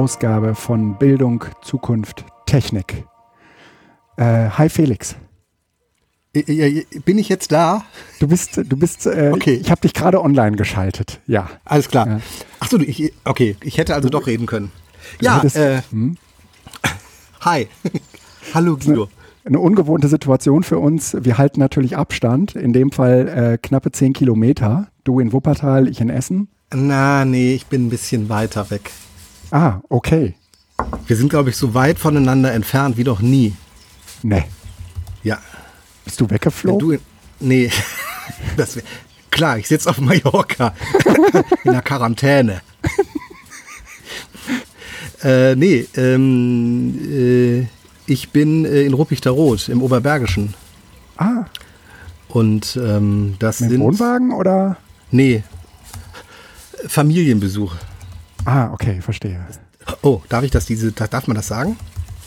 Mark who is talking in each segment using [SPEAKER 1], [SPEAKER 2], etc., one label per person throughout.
[SPEAKER 1] Ausgabe von Bildung, Zukunft, Technik. Äh, hi Felix.
[SPEAKER 2] Bin ich jetzt da?
[SPEAKER 1] Du bist, du bist, äh, okay. ich habe dich gerade online geschaltet, ja.
[SPEAKER 2] Alles klar. Ja. Achso, ich, okay, ich hätte also doch reden können. Ja, äh, hm? hi. Hallo Guido.
[SPEAKER 1] Eine, eine, ungewohnte Situation für uns. Wir halten natürlich Abstand, in dem Fall äh, knappe zehn Kilometer. Du in Wuppertal, ich in Essen.
[SPEAKER 2] Na, nee, ich bin ein bisschen weiter weg.
[SPEAKER 1] Ah, okay.
[SPEAKER 2] Wir sind, glaube ich, so weit voneinander entfernt wie noch nie.
[SPEAKER 1] Nee.
[SPEAKER 2] Ja.
[SPEAKER 1] Bist du weggeflogen?
[SPEAKER 2] Du, nee. Das wär, klar, ich sitze auf Mallorca in der Quarantäne. äh, nee, ähm, äh, ich bin äh, in Ruppichteroth im Oberbergischen.
[SPEAKER 1] Ah.
[SPEAKER 2] Und ähm, das Mit sind.
[SPEAKER 1] Wohnwagen oder?
[SPEAKER 2] Nee, Familienbesuch.
[SPEAKER 1] Ah, okay, verstehe.
[SPEAKER 2] Oh, darf ich das diese, darf man das sagen?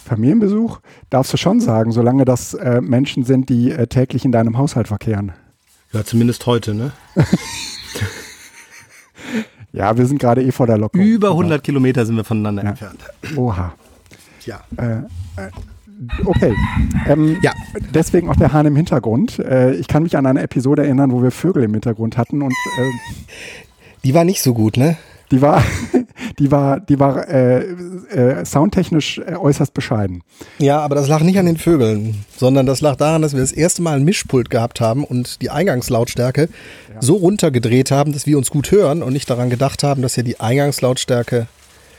[SPEAKER 1] Familienbesuch darfst du schon sagen, solange das äh, Menschen sind, die äh, täglich in deinem Haushalt verkehren.
[SPEAKER 2] Ja, zumindest heute, ne?
[SPEAKER 1] ja, wir sind gerade eh vor der Lockerung.
[SPEAKER 2] Über 100 Kilometer sind wir voneinander ja. entfernt.
[SPEAKER 1] Oha.
[SPEAKER 2] Ja.
[SPEAKER 1] Äh, äh, okay. Ähm, ja. Deswegen auch der Hahn im Hintergrund. Äh, ich kann mich an eine Episode erinnern, wo wir Vögel im Hintergrund hatten und äh,
[SPEAKER 2] die war nicht so gut, ne?
[SPEAKER 1] Die war, die war, die war äh, äh, soundtechnisch äh, äußerst bescheiden.
[SPEAKER 2] Ja, aber das lag nicht an den Vögeln, sondern das lag daran, dass wir das erste Mal ein Mischpult gehabt haben und die Eingangslautstärke ja. so runtergedreht haben, dass wir uns gut hören und nicht daran gedacht haben, dass ja die Eingangslautstärke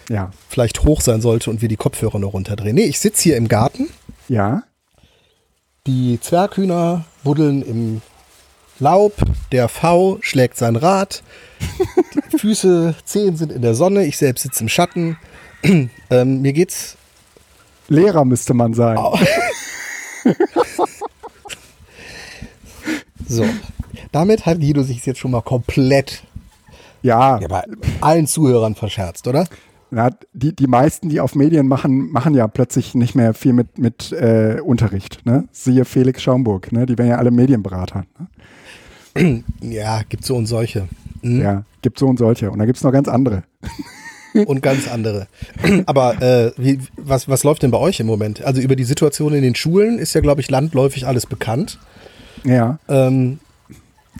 [SPEAKER 2] ja. vielleicht hoch sein sollte und wir die Kopfhörer nur runterdrehen. Nee, ich sitze hier im Garten.
[SPEAKER 1] Ja.
[SPEAKER 2] Die Zwerghühner buddeln im Laub, der V schlägt sein Rad, die Füße, Zehen sind in der Sonne, ich selbst sitze im Schatten. ähm, mir geht's.
[SPEAKER 1] Lehrer müsste man sein.
[SPEAKER 2] Oh. so, damit hat Guido sich jetzt schon mal komplett
[SPEAKER 1] ja.
[SPEAKER 2] ja bei allen Zuhörern verscherzt, oder?
[SPEAKER 1] Na, die, die meisten, die auf Medien machen, machen ja plötzlich nicht mehr viel mit, mit äh, Unterricht. Ne? Siehe Felix Schaumburg, ne? die werden ja alle Medienberater. Ne?
[SPEAKER 2] Ja, gibt so und solche.
[SPEAKER 1] Mhm. Ja, gibt so und solche. Und da gibt es noch ganz andere.
[SPEAKER 2] und ganz andere. Aber äh, wie, was, was läuft denn bei euch im Moment? Also über die Situation in den Schulen ist ja, glaube ich, landläufig alles bekannt.
[SPEAKER 1] Ja.
[SPEAKER 2] Ähm,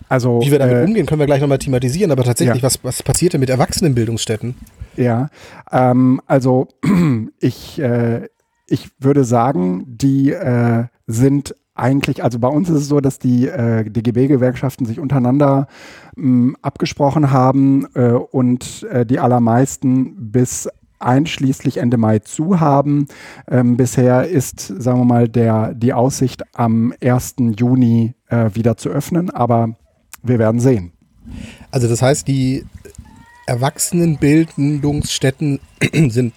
[SPEAKER 1] also,
[SPEAKER 2] Wie wir damit äh, umgehen, können wir gleich nochmal thematisieren. Aber tatsächlich, ja. was, was passiert denn mit Erwachsenenbildungsstätten?
[SPEAKER 1] Ja, ähm, also ich, äh, ich würde sagen, die äh, sind eigentlich, also bei uns ist es so, dass die äh, DGB-Gewerkschaften sich untereinander mh, mm, abgesprochen haben äh, und äh, die allermeisten bis einschließlich Ende Mai zu haben. Ähm, bisher ist, sagen wir mal, der, die Aussicht am 1. Juni äh, wieder zu öffnen, aber wir werden sehen.
[SPEAKER 2] Also das heißt, die Erwachsenenbildungsstätten sind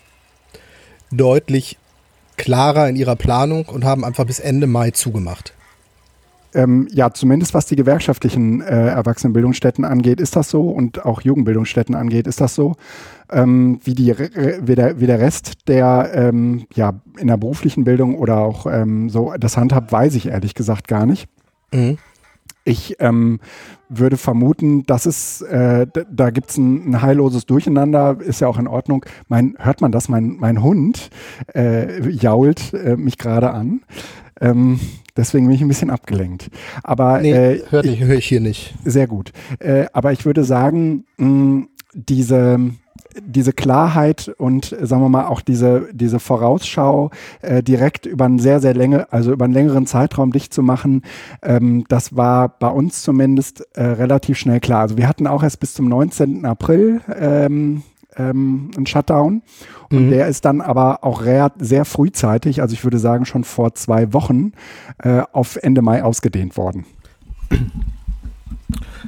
[SPEAKER 2] deutlich klarer in ihrer Planung und haben einfach bis Ende Mai zugemacht.
[SPEAKER 1] Ähm, ja, zumindest was die gewerkschaftlichen äh, Erwachsenenbildungsstätten angeht, ist das so und auch Jugendbildungsstätten angeht, ist das so. Ähm, wie, die, wie, der, wie der Rest der ähm, ja, in der beruflichen Bildung oder auch ähm, so das handhabt, weiß ich ehrlich gesagt gar nicht. Mhm. Ich ähm, würde vermuten, dass es, äh, da gibt es ein, ein, heilloses Durcheinander, ist ja auch in Ordnung. Mein, hört man das? Mein, mein Hund äh, jault äh, mich gerade an. Ähm, deswegen bin ich ein bisschen abgelenkt. Aber
[SPEAKER 2] nee, äh, hört nicht, höre ich hier nicht.
[SPEAKER 1] Sehr gut. Äh, aber ich würde sagen, mh, diese diese Klarheit und sagen wir mal auch diese, diese Vorausschau äh, direkt über einen sehr, sehr länge, also über einen längeren Zeitraum dicht zu machen, ähm, das war bei uns zumindest äh, relativ schnell klar. Also wir hatten auch erst bis zum 19. April ähm, ähm, einen Shutdown und mhm. der ist dann aber auch sehr frühzeitig, also ich würde sagen schon vor zwei Wochen, äh, auf Ende Mai ausgedehnt worden.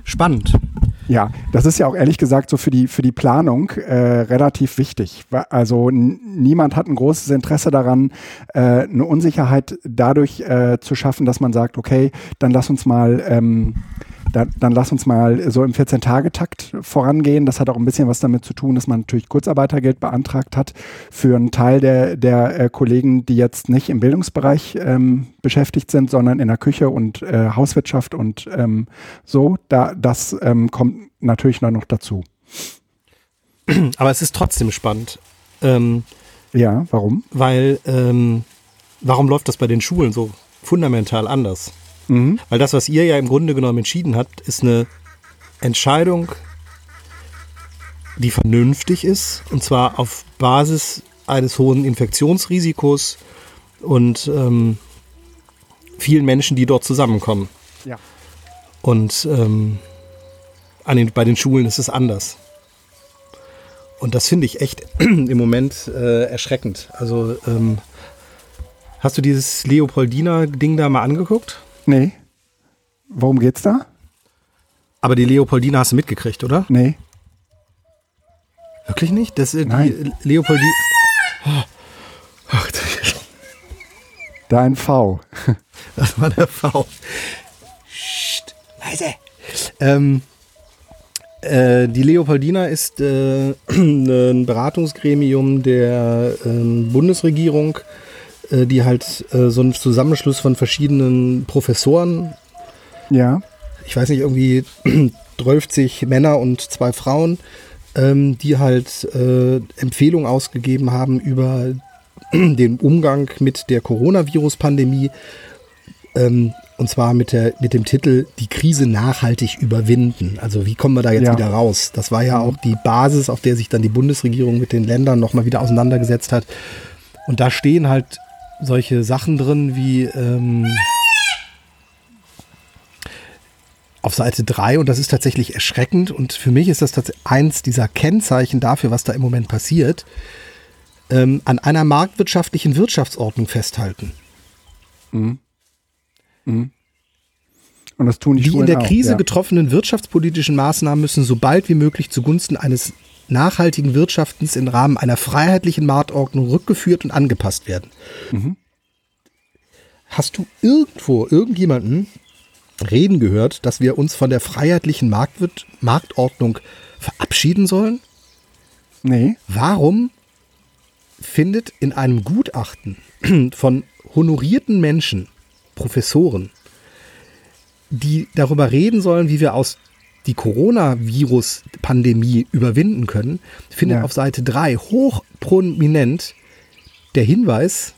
[SPEAKER 2] Spannend.
[SPEAKER 1] Ja, das ist ja auch ehrlich gesagt so für die, für die Planung äh, relativ wichtig. Also niemand hat ein großes Interesse daran, äh, eine Unsicherheit dadurch äh, zu schaffen, dass man sagt, okay, dann lass uns mal ähm, dann, dann lass uns mal so im 14-Tage-Takt vorangehen. Das hat auch ein bisschen was damit zu tun, dass man natürlich Kurzarbeitergeld beantragt hat für einen Teil der, der äh, Kollegen, die jetzt nicht im Bildungsbereich ähm, beschäftigt sind, sondern in der Küche und äh, Hauswirtschaft und ähm, so. Da, das ähm, kommt natürlich noch dazu.
[SPEAKER 2] Aber es ist trotzdem spannend. Ähm,
[SPEAKER 1] Ja, warum?
[SPEAKER 2] weil, ähm, warum läuft das bei den Schulen so fundamental anders?
[SPEAKER 1] Mhm.
[SPEAKER 2] Weil das, was ihr ja im Grunde genommen entschieden habt, ist eine Entscheidung, die vernünftig ist, und zwar auf Basis eines hohen Infektionsrisikos und ähm, vielen Menschen, die dort zusammenkommen.
[SPEAKER 1] Ja.
[SPEAKER 2] Und ähm, an den, bei den Schulen ist es anders. Und das finde ich echt im Moment äh, erschreckend. Also ähm, hast du dieses Leopoldiner-Ding da mal angeguckt?
[SPEAKER 1] Nee. Worum geht's da?
[SPEAKER 2] Aber die Leopoldina hast du mitgekriegt, oder?
[SPEAKER 1] Nee.
[SPEAKER 2] Wirklich nicht? Das, äh, die
[SPEAKER 1] Nein.
[SPEAKER 2] Leopoldina.
[SPEAKER 1] Da ein V.
[SPEAKER 2] Das war der V. Psst, leise. Ähm, äh, die Leopoldina ist äh, ein Beratungsgremium der ähm, Bundesregierung, äh, die halt äh, so ein Zusammenschluss von verschiedenen Professoren,
[SPEAKER 1] Ja.
[SPEAKER 2] ich weiß nicht, irgendwie 12 Männer und zwei Frauen, ähm, die halt äh, Empfehlungen ausgegeben haben über den Umgang mit der Coronavirus-Pandemie. Ähm, und zwar mit, der, mit dem Titel Die Krise nachhaltig überwinden. Also wie kommen wir da jetzt
[SPEAKER 1] Ja.
[SPEAKER 2] wieder raus? Das war ja auch die Basis, auf der sich dann die Bundesregierung mit den Ländern nochmal wieder auseinandergesetzt hat. Und da stehen halt solche Sachen drin wie ähm, auf Seite 3 und das ist tatsächlich erschreckend und für mich ist das eins dieser Kennzeichen dafür, was da im Moment passiert, ähm, an einer marktwirtschaftlichen Wirtschaftsordnung festhalten.
[SPEAKER 1] Und das tun die,
[SPEAKER 2] Die in der
[SPEAKER 1] auch,
[SPEAKER 2] Krise
[SPEAKER 1] ja.
[SPEAKER 2] getroffenen wirtschaftspolitischen Maßnahmen müssen so bald wie möglich zugunsten eines nachhaltigen Wirtschaftens im Rahmen einer freiheitlichen Marktordnung rückgeführt und angepasst werden.
[SPEAKER 1] Mhm.
[SPEAKER 2] Hast du irgendwo irgendjemanden reden gehört, dass wir uns von der freiheitlichen Marktwirt Marktordnung verabschieden sollen?
[SPEAKER 1] Nee.
[SPEAKER 2] Warum findet in einem Gutachten von honorierten Menschen, Professoren, die darüber reden sollen, wie wir aus die Coronavirus-Pandemie überwinden können, findet
[SPEAKER 1] Ja.
[SPEAKER 2] auf Seite 3 hochprominent der Hinweis,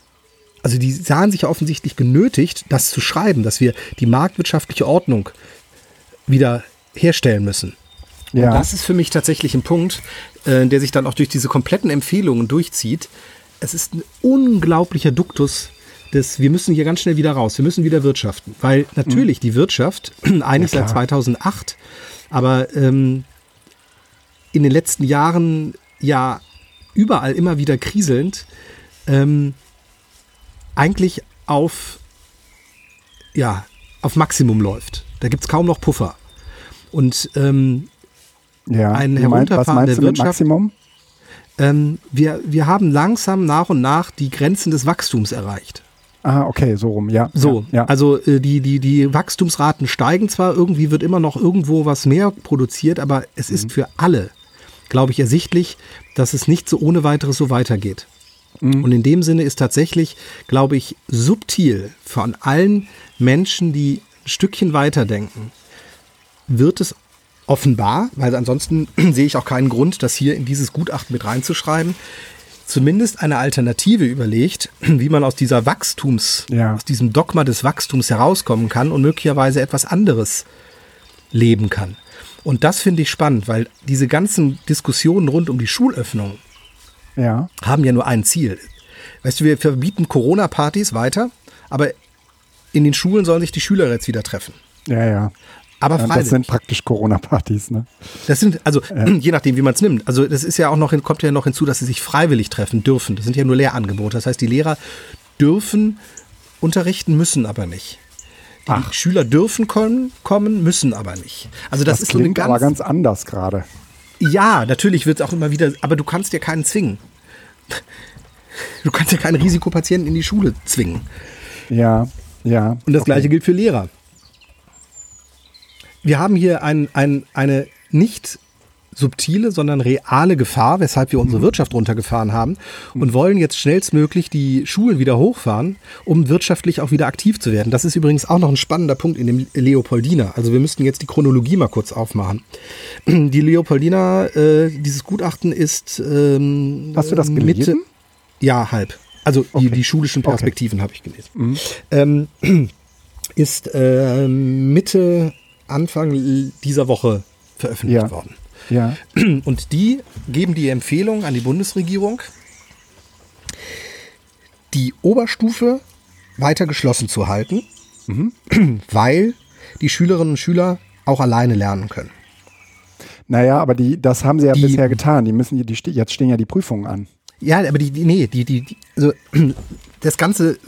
[SPEAKER 2] also die sahen sich ja offensichtlich genötigt, das zu schreiben, dass wir die marktwirtschaftliche Ordnung wieder herstellen müssen.
[SPEAKER 1] Ja.
[SPEAKER 2] Und das ist für mich tatsächlich ein Punkt, äh, der sich dann auch durch diese kompletten Empfehlungen durchzieht. Es ist ein unglaublicher Duktus des, wir müssen hier ganz schnell wieder raus, wir müssen wieder wirtschaften. Weil natürlich die Wirtschaft, eigentlich
[SPEAKER 1] Ja,
[SPEAKER 2] seit
[SPEAKER 1] klar.
[SPEAKER 2] 2008, aber ähm, in den letzten Jahren ja überall immer wieder kriselnd, ähm, eigentlich auf, ja, auf Maximum läuft. Da gibt es kaum noch Puffer. Und ähm,
[SPEAKER 1] ja.
[SPEAKER 2] ein Herunterfahren
[SPEAKER 1] meinst
[SPEAKER 2] der Wirtschaft-
[SPEAKER 1] Maximum?
[SPEAKER 2] ähm, wir, wir haben langsam nach und nach die Grenzen des Wachstums erreicht.
[SPEAKER 1] Ah, okay, so rum, ja.
[SPEAKER 2] So,
[SPEAKER 1] ja, ja.
[SPEAKER 2] also äh, die, die, die Wachstumsraten steigen zwar, irgendwie wird immer noch irgendwo was mehr produziert, aber es
[SPEAKER 1] Mhm.
[SPEAKER 2] ist für alle, glaube ich, ersichtlich, dass es nicht so ohne weiteres so weitergeht.
[SPEAKER 1] Mhm.
[SPEAKER 2] Und in dem Sinne ist tatsächlich, glaube ich, subtil von allen Menschen, die ein Stückchen weiterdenken, wird es offenbar, weil ansonsten sehe ich auch keinen Grund, das hier in dieses Gutachten mit reinzuschreiben, zumindest eine Alternative überlegt, wie man aus dieser Wachstums,
[SPEAKER 1] Ja.
[SPEAKER 2] aus diesem Dogma des Wachstums herauskommen kann und möglicherweise etwas anderes leben kann. Und das finde ich spannend, weil diese ganzen Diskussionen rund um die Schulöffnung
[SPEAKER 1] ja.
[SPEAKER 2] haben ja nur ein Ziel. Weißt du, wir verbieten Corona-Partys weiter, aber in den Schulen sollen sich die Schüler jetzt wieder treffen.
[SPEAKER 1] Ja, ja.
[SPEAKER 2] Aber freiwillig.
[SPEAKER 1] das sind praktisch Corona-Partys, ne?
[SPEAKER 2] Das sind, also je nachdem, wie man es nimmt. Also das ist ja auch noch, kommt ja noch hinzu, dass sie sich freiwillig treffen dürfen. Das sind ja nur Lehrangebote. Das heißt, die Lehrer dürfen unterrichten, müssen aber nicht. Die
[SPEAKER 1] Ach.
[SPEAKER 2] Schüler dürfen kommen, kommen, müssen aber nicht. Also das,
[SPEAKER 1] Das,
[SPEAKER 2] ist so eine ganz,
[SPEAKER 1] aber ganz anders gerade.
[SPEAKER 2] Ja, natürlich wird es auch immer wieder, aber du kannst ja keinen zwingen. Du kannst ja keinen Risikopatienten in die Schule zwingen.
[SPEAKER 1] Ja, ja.
[SPEAKER 2] Und das
[SPEAKER 1] okay.
[SPEAKER 2] gleiche gilt für Lehrer. Wir haben hier ein, ein, eine nicht subtile, sondern reale Gefahr, weshalb wir unsere
[SPEAKER 1] Mhm.
[SPEAKER 2] Wirtschaft runtergefahren haben und wollen jetzt schnellstmöglich die Schulen wieder hochfahren, um wirtschaftlich auch wieder aktiv zu werden. Das ist übrigens auch noch ein spannender Punkt in dem Leopoldina. Also wir müssten jetzt die Chronologie mal kurz aufmachen. Die Leopoldina, äh, dieses Gutachten ist ähm,
[SPEAKER 1] Hast du das
[SPEAKER 2] Mitte,
[SPEAKER 1] gelesen?
[SPEAKER 2] ja, halb. Also die,
[SPEAKER 1] Okay.
[SPEAKER 2] die schulischen
[SPEAKER 1] Okay.
[SPEAKER 2] Perspektiven habe ich gelesen. Ähm, ist äh, Mitte, Anfang dieser Woche veröffentlicht
[SPEAKER 1] Ja.
[SPEAKER 2] worden.
[SPEAKER 1] Ja.
[SPEAKER 2] Und die geben die Empfehlung an die Bundesregierung, die Oberstufe weiter geschlossen zu halten, weil die Schülerinnen und Schüler auch alleine lernen können.
[SPEAKER 1] Naja, aber die, das haben sie ja
[SPEAKER 2] Die-
[SPEAKER 1] bisher getan. Die müssen, die, jetzt stehen ja die Prüfungen an.
[SPEAKER 2] Ja, aber die, die nee, die, die, die also das Ganze,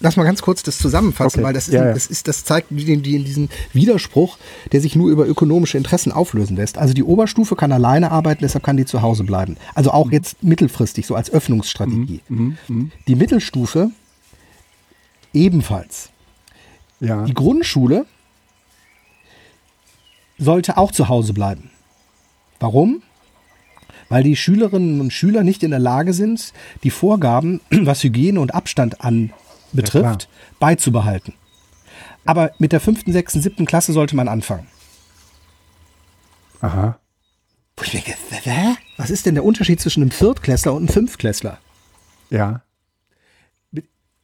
[SPEAKER 2] lass mal ganz kurz das zusammenfassen,
[SPEAKER 1] Okay,
[SPEAKER 2] weil das ist,
[SPEAKER 1] ja, ja.
[SPEAKER 2] das ist, das zeigt die, die, diesen Widerspruch, der sich nur über ökonomische Interessen auflösen lässt. Also die Oberstufe kann alleine arbeiten, deshalb kann die zu Hause bleiben. Also auch jetzt mittelfristig, so als Öffnungsstrategie. Die Mittelstufe ebenfalls.
[SPEAKER 1] Ja.
[SPEAKER 2] Die Grundschule sollte auch zu Hause bleiben. Warum? Weil die Schülerinnen und Schüler nicht in der Lage sind, die Vorgaben, was Hygiene und Abstand anbetrifft,
[SPEAKER 1] Ja,
[SPEAKER 2] beizubehalten. Aber mit der fünften, sechsten, siebten Klasse sollte man anfangen.
[SPEAKER 1] Aha.
[SPEAKER 2] Wo ich denke? Was ist denn der Unterschied zwischen einem Viertklässler und einem Fünftklässler?
[SPEAKER 1] Ja.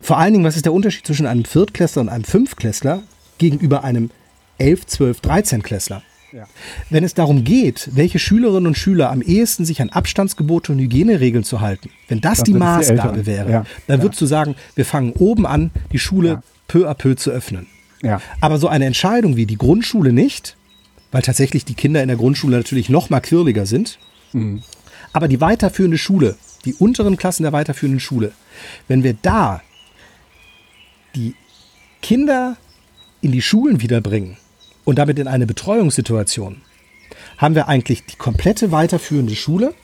[SPEAKER 2] Vor allen Dingen, was ist der Unterschied zwischen einem Viertklässler und einem Fünftklässler gegenüber einem 11, 12, 13 Klässler?
[SPEAKER 1] Ja.
[SPEAKER 2] Wenn es darum geht, welche Schülerinnen und Schüler am ehesten sich an Abstandsgebote und Hygieneregeln zu halten, wenn das
[SPEAKER 1] Dann
[SPEAKER 2] die
[SPEAKER 1] die
[SPEAKER 2] Maßgabe
[SPEAKER 1] Älteren.
[SPEAKER 2] wäre,
[SPEAKER 1] Ja.
[SPEAKER 2] dann
[SPEAKER 1] Ja.
[SPEAKER 2] würdest du sagen, wir fangen oben an, die Schule
[SPEAKER 1] Ja.
[SPEAKER 2] peu à peu zu öffnen. Aber so eine Entscheidung wie die Grundschule nicht, weil tatsächlich die Kinder in der Grundschule natürlich noch mal quirliger sind,
[SPEAKER 1] Mhm.
[SPEAKER 2] aber die weiterführende Schule, die unteren Klassen der weiterführenden Schule, wenn wir da die Kinder in die Schulen wiederbringen und damit in eine Betreuungssituation, haben wir eigentlich die komplette weiterführende Schule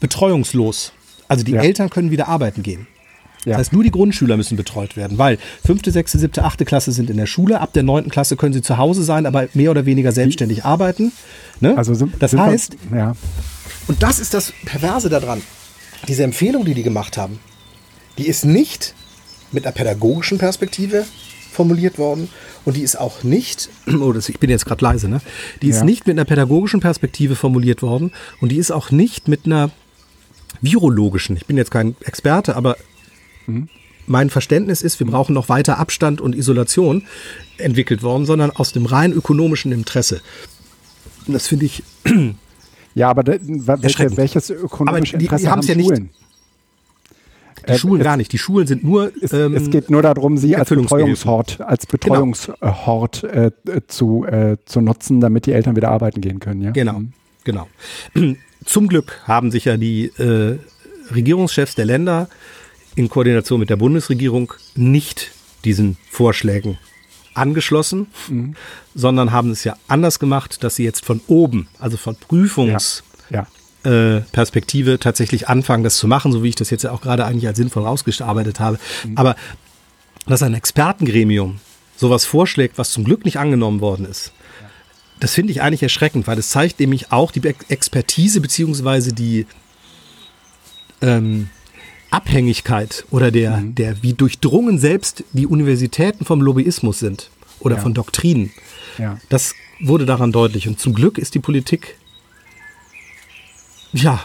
[SPEAKER 2] betreuungslos. Also die
[SPEAKER 1] Ja.
[SPEAKER 2] Eltern können wieder arbeiten gehen.
[SPEAKER 1] Ja.
[SPEAKER 2] Das heißt, nur die Grundschüler müssen betreut werden, weil fünfte, sechste, siebte, achte Klasse sind in der Schule. Ab der neunten Klasse können sie zu Hause sein, aber mehr oder weniger selbstständig arbeiten. Ne?
[SPEAKER 1] Also sind,
[SPEAKER 2] das
[SPEAKER 1] sind wir-
[SPEAKER 2] heißt,
[SPEAKER 1] ja.
[SPEAKER 2] und das ist das Perverse daran. Diese Empfehlung, die die gemacht haben, die ist nicht mit einer pädagogischen Perspektive formuliert worden und die ist auch nicht, oh, das, ich bin jetzt gerade leise, ne? Die ist
[SPEAKER 1] Ja.
[SPEAKER 2] nicht mit einer pädagogischen Perspektive formuliert worden und die ist auch nicht mit einer virologischen, ich bin jetzt kein Experte, aber mein Verständnis ist, wir brauchen noch weiter Abstand und Isolation entwickelt worden, sondern aus dem rein ökonomischen Interesse. Und das finde ich
[SPEAKER 1] Ja, aber welche, welches ökonomische
[SPEAKER 2] Aber die- die
[SPEAKER 1] Interesse
[SPEAKER 2] haben's
[SPEAKER 1] haben
[SPEAKER 2] ja nicht-
[SPEAKER 1] Schulen?
[SPEAKER 2] Die
[SPEAKER 1] Äh,
[SPEAKER 2] Schulen gar nicht. Die Schulen sind nur.
[SPEAKER 1] Es,
[SPEAKER 2] ähm,
[SPEAKER 1] es geht nur darum, sie als. Betreuungshort, als Betreuungshort äh, äh, zu, äh, zu nutzen, damit die Eltern wieder arbeiten gehen können. Ja?
[SPEAKER 2] Genau, genau. Zum Glück haben sich ja die äh, Regierungschefs der Länder in Koordination mit der Bundesregierung nicht diesen Vorschlägen angeschlossen, sondern haben es ja anders gemacht, dass sie jetzt von oben, also von Prüfungs
[SPEAKER 1] Ja.
[SPEAKER 2] Äh, Perspektive tatsächlich anfangen, das zu machen, so wie ich das jetzt ja auch gerade eigentlich als sinnvoll rausgearbeitet habe. Aber dass ein Expertengremium sowas vorschlägt, was zum Glück nicht angenommen worden ist, das finde ich eigentlich erschreckend, weil das zeigt nämlich auch die Expertise beziehungsweise die ähm, Abhängigkeit oder der, der, wie durchdrungen selbst die Universitäten vom Lobbyismus sind oder
[SPEAKER 1] Ja.
[SPEAKER 2] von Doktrinen.
[SPEAKER 1] Ja.
[SPEAKER 2] Das wurde daran deutlich. Und zum Glück ist die Politik, ja,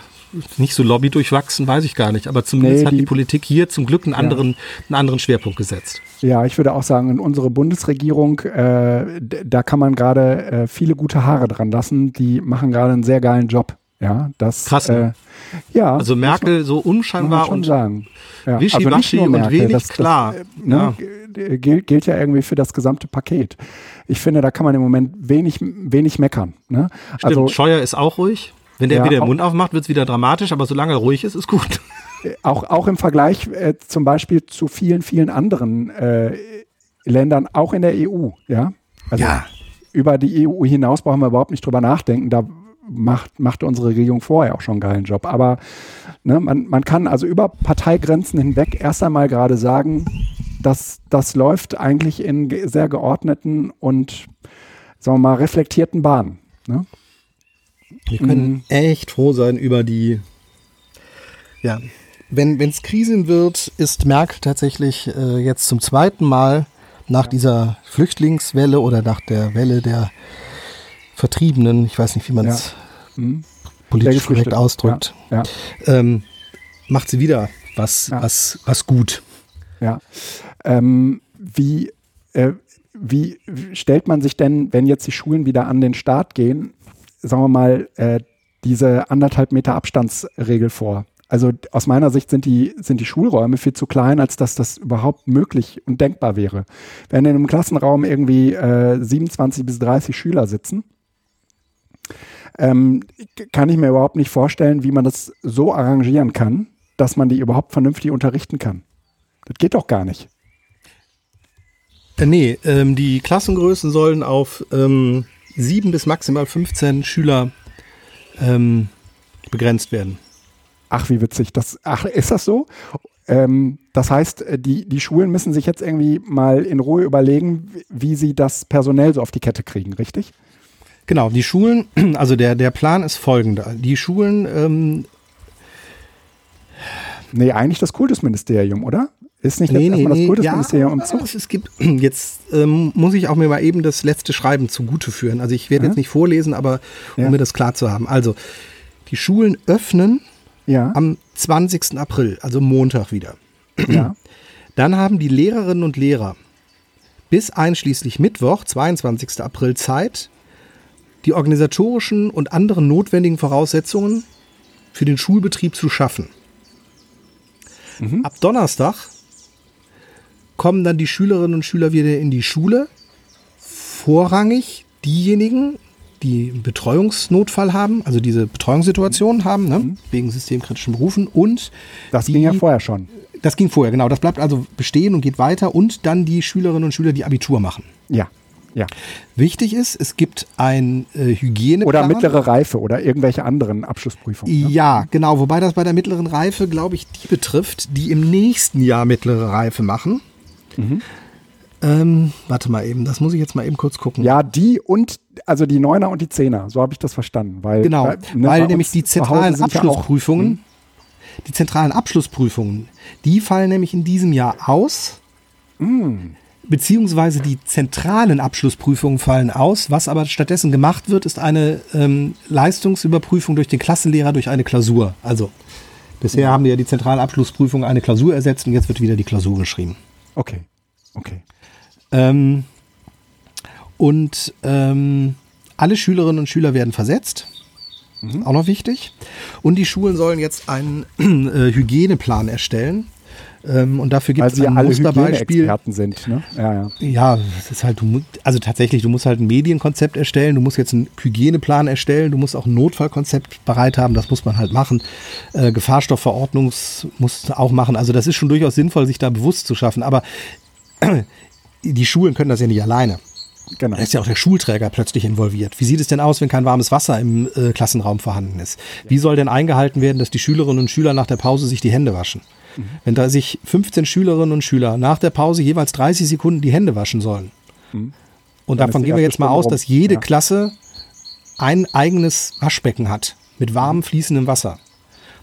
[SPEAKER 2] nicht so lobbydurchwachsen, weiß ich gar nicht. Aber zumindest
[SPEAKER 1] Nee,
[SPEAKER 2] hat die,
[SPEAKER 1] die-
[SPEAKER 2] Politik hier zum Glück einen anderen, einen anderen Schwerpunkt gesetzt.
[SPEAKER 1] Ja, ich würde auch sagen, in unsere Bundesregierung, äh, da kann man gerade äh, viele gute Haare dran lassen. Die machen gerade einen sehr geilen Job. Ja, das.
[SPEAKER 2] Krass, ne?
[SPEAKER 1] Äh, ja.
[SPEAKER 2] Also Merkel so
[SPEAKER 1] man
[SPEAKER 2] unscheinbar
[SPEAKER 1] schon
[SPEAKER 2] und
[SPEAKER 1] sagen. Ja.
[SPEAKER 2] wischiwaschi
[SPEAKER 1] nicht nur
[SPEAKER 2] und
[SPEAKER 1] Merkel,
[SPEAKER 2] wenig klar.
[SPEAKER 1] Das, ne, g- gilt, gilt ja irgendwie für das gesamte Paket. Ich finde, da kann man im Moment wenig, wenig meckern. Ne?
[SPEAKER 2] Stimmt,
[SPEAKER 1] Also
[SPEAKER 2] Scheuer ist auch ruhig. Wenn der
[SPEAKER 1] Ja,
[SPEAKER 2] wieder den Mund aufmacht, wird es wieder dramatisch, aber solange er ruhig ist, ist gut.
[SPEAKER 1] auch, auch im Vergleich äh, zum Beispiel zu vielen, vielen anderen äh, Ländern, auch in der EU. Ja. Also
[SPEAKER 2] Ja.
[SPEAKER 1] über die EU hinaus brauchen wir überhaupt nicht drüber nachdenken. Da macht, macht unsere Regierung vorher auch schon einen geilen Job. Aber ne, man, man kann also über Parteigrenzen hinweg erst einmal gerade sagen, dass das läuft eigentlich in sehr geordneten und sagen wir mal reflektierten Bahnen. Ne?
[SPEAKER 2] Wir können mhm. echt froh sein über die, ja, wenn es Krisen wird, ist Merck tatsächlich äh, jetzt zum zweiten Mal nach dieser Flüchtlingswelle oder nach der Welle der Vertriebenen, ich weiß nicht, wie man es ja. mhm. politisch korrekt ausdrückt, ja. Ja. Ähm, macht sie wieder was, was, was gut.
[SPEAKER 1] Ja. Ähm, wie, äh, wie stellt man sich denn, wenn jetzt die Schulen wieder an den Start gehen, sagen wir mal, äh, diese anderthalb Meter Abstandsregel vor? Also aus meiner Sicht sind die, sind die Schulräume viel zu klein, als dass das überhaupt möglich und denkbar wäre. Wenn in einem Klassenraum irgendwie äh, 27 bis 30 Schüler sitzen, ähm, kann ich mir überhaupt nicht vorstellen, wie man das so arrangieren kann, dass man die überhaupt vernünftig unterrichten kann. Das geht doch gar nicht.
[SPEAKER 2] Äh, nee, ähm, die Klassengrößen sollen auf ähm, sieben bis maximal 15 Schüler ähm, begrenzt werden.
[SPEAKER 1] Ach, wie witzig. Das, ach, ist das so? Ähm, das heißt, äh, die, die Schulen müssen sich jetzt irgendwie mal in Ruhe überlegen, wie sie das personell so auf die Kette kriegen, richtig?
[SPEAKER 2] Genau, die Schulen, also der, der Plan ist folgender. Die Schulen. Ähm
[SPEAKER 1] nee, eigentlich das Kultusministerium, oder? Ist nicht
[SPEAKER 2] nee, nee, das
[SPEAKER 1] Kultusministerium
[SPEAKER 2] ja, im Zug? Es gibt, jetzt ähm, muss ich auch mir mal eben das letzte Schreiben zugute führen. Also ich werde ja. jetzt nicht vorlesen, aber um ja. mir das klar zu haben. Also, die Schulen öffnen ja. am 20. April, also Montag wieder. Ja. Dann haben die Lehrerinnen und Lehrer bis einschließlich Mittwoch, 22. April, Zeit, die organisatorischen und anderen notwendigen Voraussetzungen für den Schulbetrieb zu schaffen. Mhm. Ab Donnerstag kommen dann die Schülerinnen und Schüler wieder in die Schule. Vorrangig diejenigen, die einen Betreuungsnotfall haben, also diese Betreuungssituation haben, ne, mhm. wegen systemkritischen Berufen und
[SPEAKER 1] das die, ging ja vorher schon.
[SPEAKER 2] Das ging vorher, genau. Das bleibt also bestehen und geht weiter und dann die Schülerinnen und Schüler, die Abitur machen.
[SPEAKER 1] Ja. Ja.
[SPEAKER 2] Wichtig ist, es gibt ein äh, Hygieneplan.
[SPEAKER 1] Oder mittlere Reife oder irgendwelche anderen Abschlussprüfungen.
[SPEAKER 2] Ne? Ja, genau. Wobei das bei der mittleren Reife, glaube ich, die betrifft, die im nächsten Jahr mittlere Reife machen. Mhm. Ähm, warte mal eben, das muss ich jetzt mal eben kurz gucken.
[SPEAKER 1] Ja, die und, also die Neuner und die Zehner, so habe ich das verstanden. Weil,
[SPEAKER 2] genau, weil, ne, weil nämlich die zentralen Abschlussprüfungen, ja auch, die zentralen Abschlussprüfungen, die fallen nämlich in diesem Jahr aus. Mhm. Beziehungsweise die zentralen Abschlussprüfungen fallen aus. Was aber stattdessen gemacht wird, ist eine ähm, Leistungsüberprüfung durch den Klassenlehrer durch eine Klausur. Also bisher mhm. haben wir ja die zentralen Abschlussprüfungen eine Klausur ersetzt und jetzt wird wieder die Klausur geschrieben.
[SPEAKER 1] Okay, okay.
[SPEAKER 2] Ähm, und ähm, alle Schülerinnen und Schüler werden versetzt. Mhm. Auch noch wichtig. Und die Schulen sollen jetzt einen äh, Hygieneplan erstellen. Ähm, und dafür gibt es ein
[SPEAKER 1] alle Musterbeispiel. Experten sind, ne?
[SPEAKER 2] Ja, ja. ja, das ist halt, du, also tatsächlich, du musst halt ein Medienkonzept erstellen, du musst jetzt einen Hygieneplan erstellen, du musst auch ein Notfallkonzept bereit haben, das muss man halt machen. Äh, Gefahrstoffverordnung muss auch machen. Also das ist schon durchaus sinnvoll, sich da bewusst zu schaffen. Aber die Schulen können das ja nicht alleine. Genau. Da ist ja auch der Schulträger plötzlich involviert. Wie sieht es denn aus, wenn kein warmes Wasser im äh, Klassenraum vorhanden ist? Wie soll denn eingehalten werden, dass die Schülerinnen und Schüler nach der Pause sich die Hände waschen? Mhm. Wenn da sich 15 Schülerinnen und Schüler nach der Pause jeweils 30 Sekunden die Hände waschen sollen. Mhm. Und Dann davon gehen wir jetzt mal aus, dass jede ja. Klasse ein eigenes Waschbecken hat mit warmem fließendem Wasser.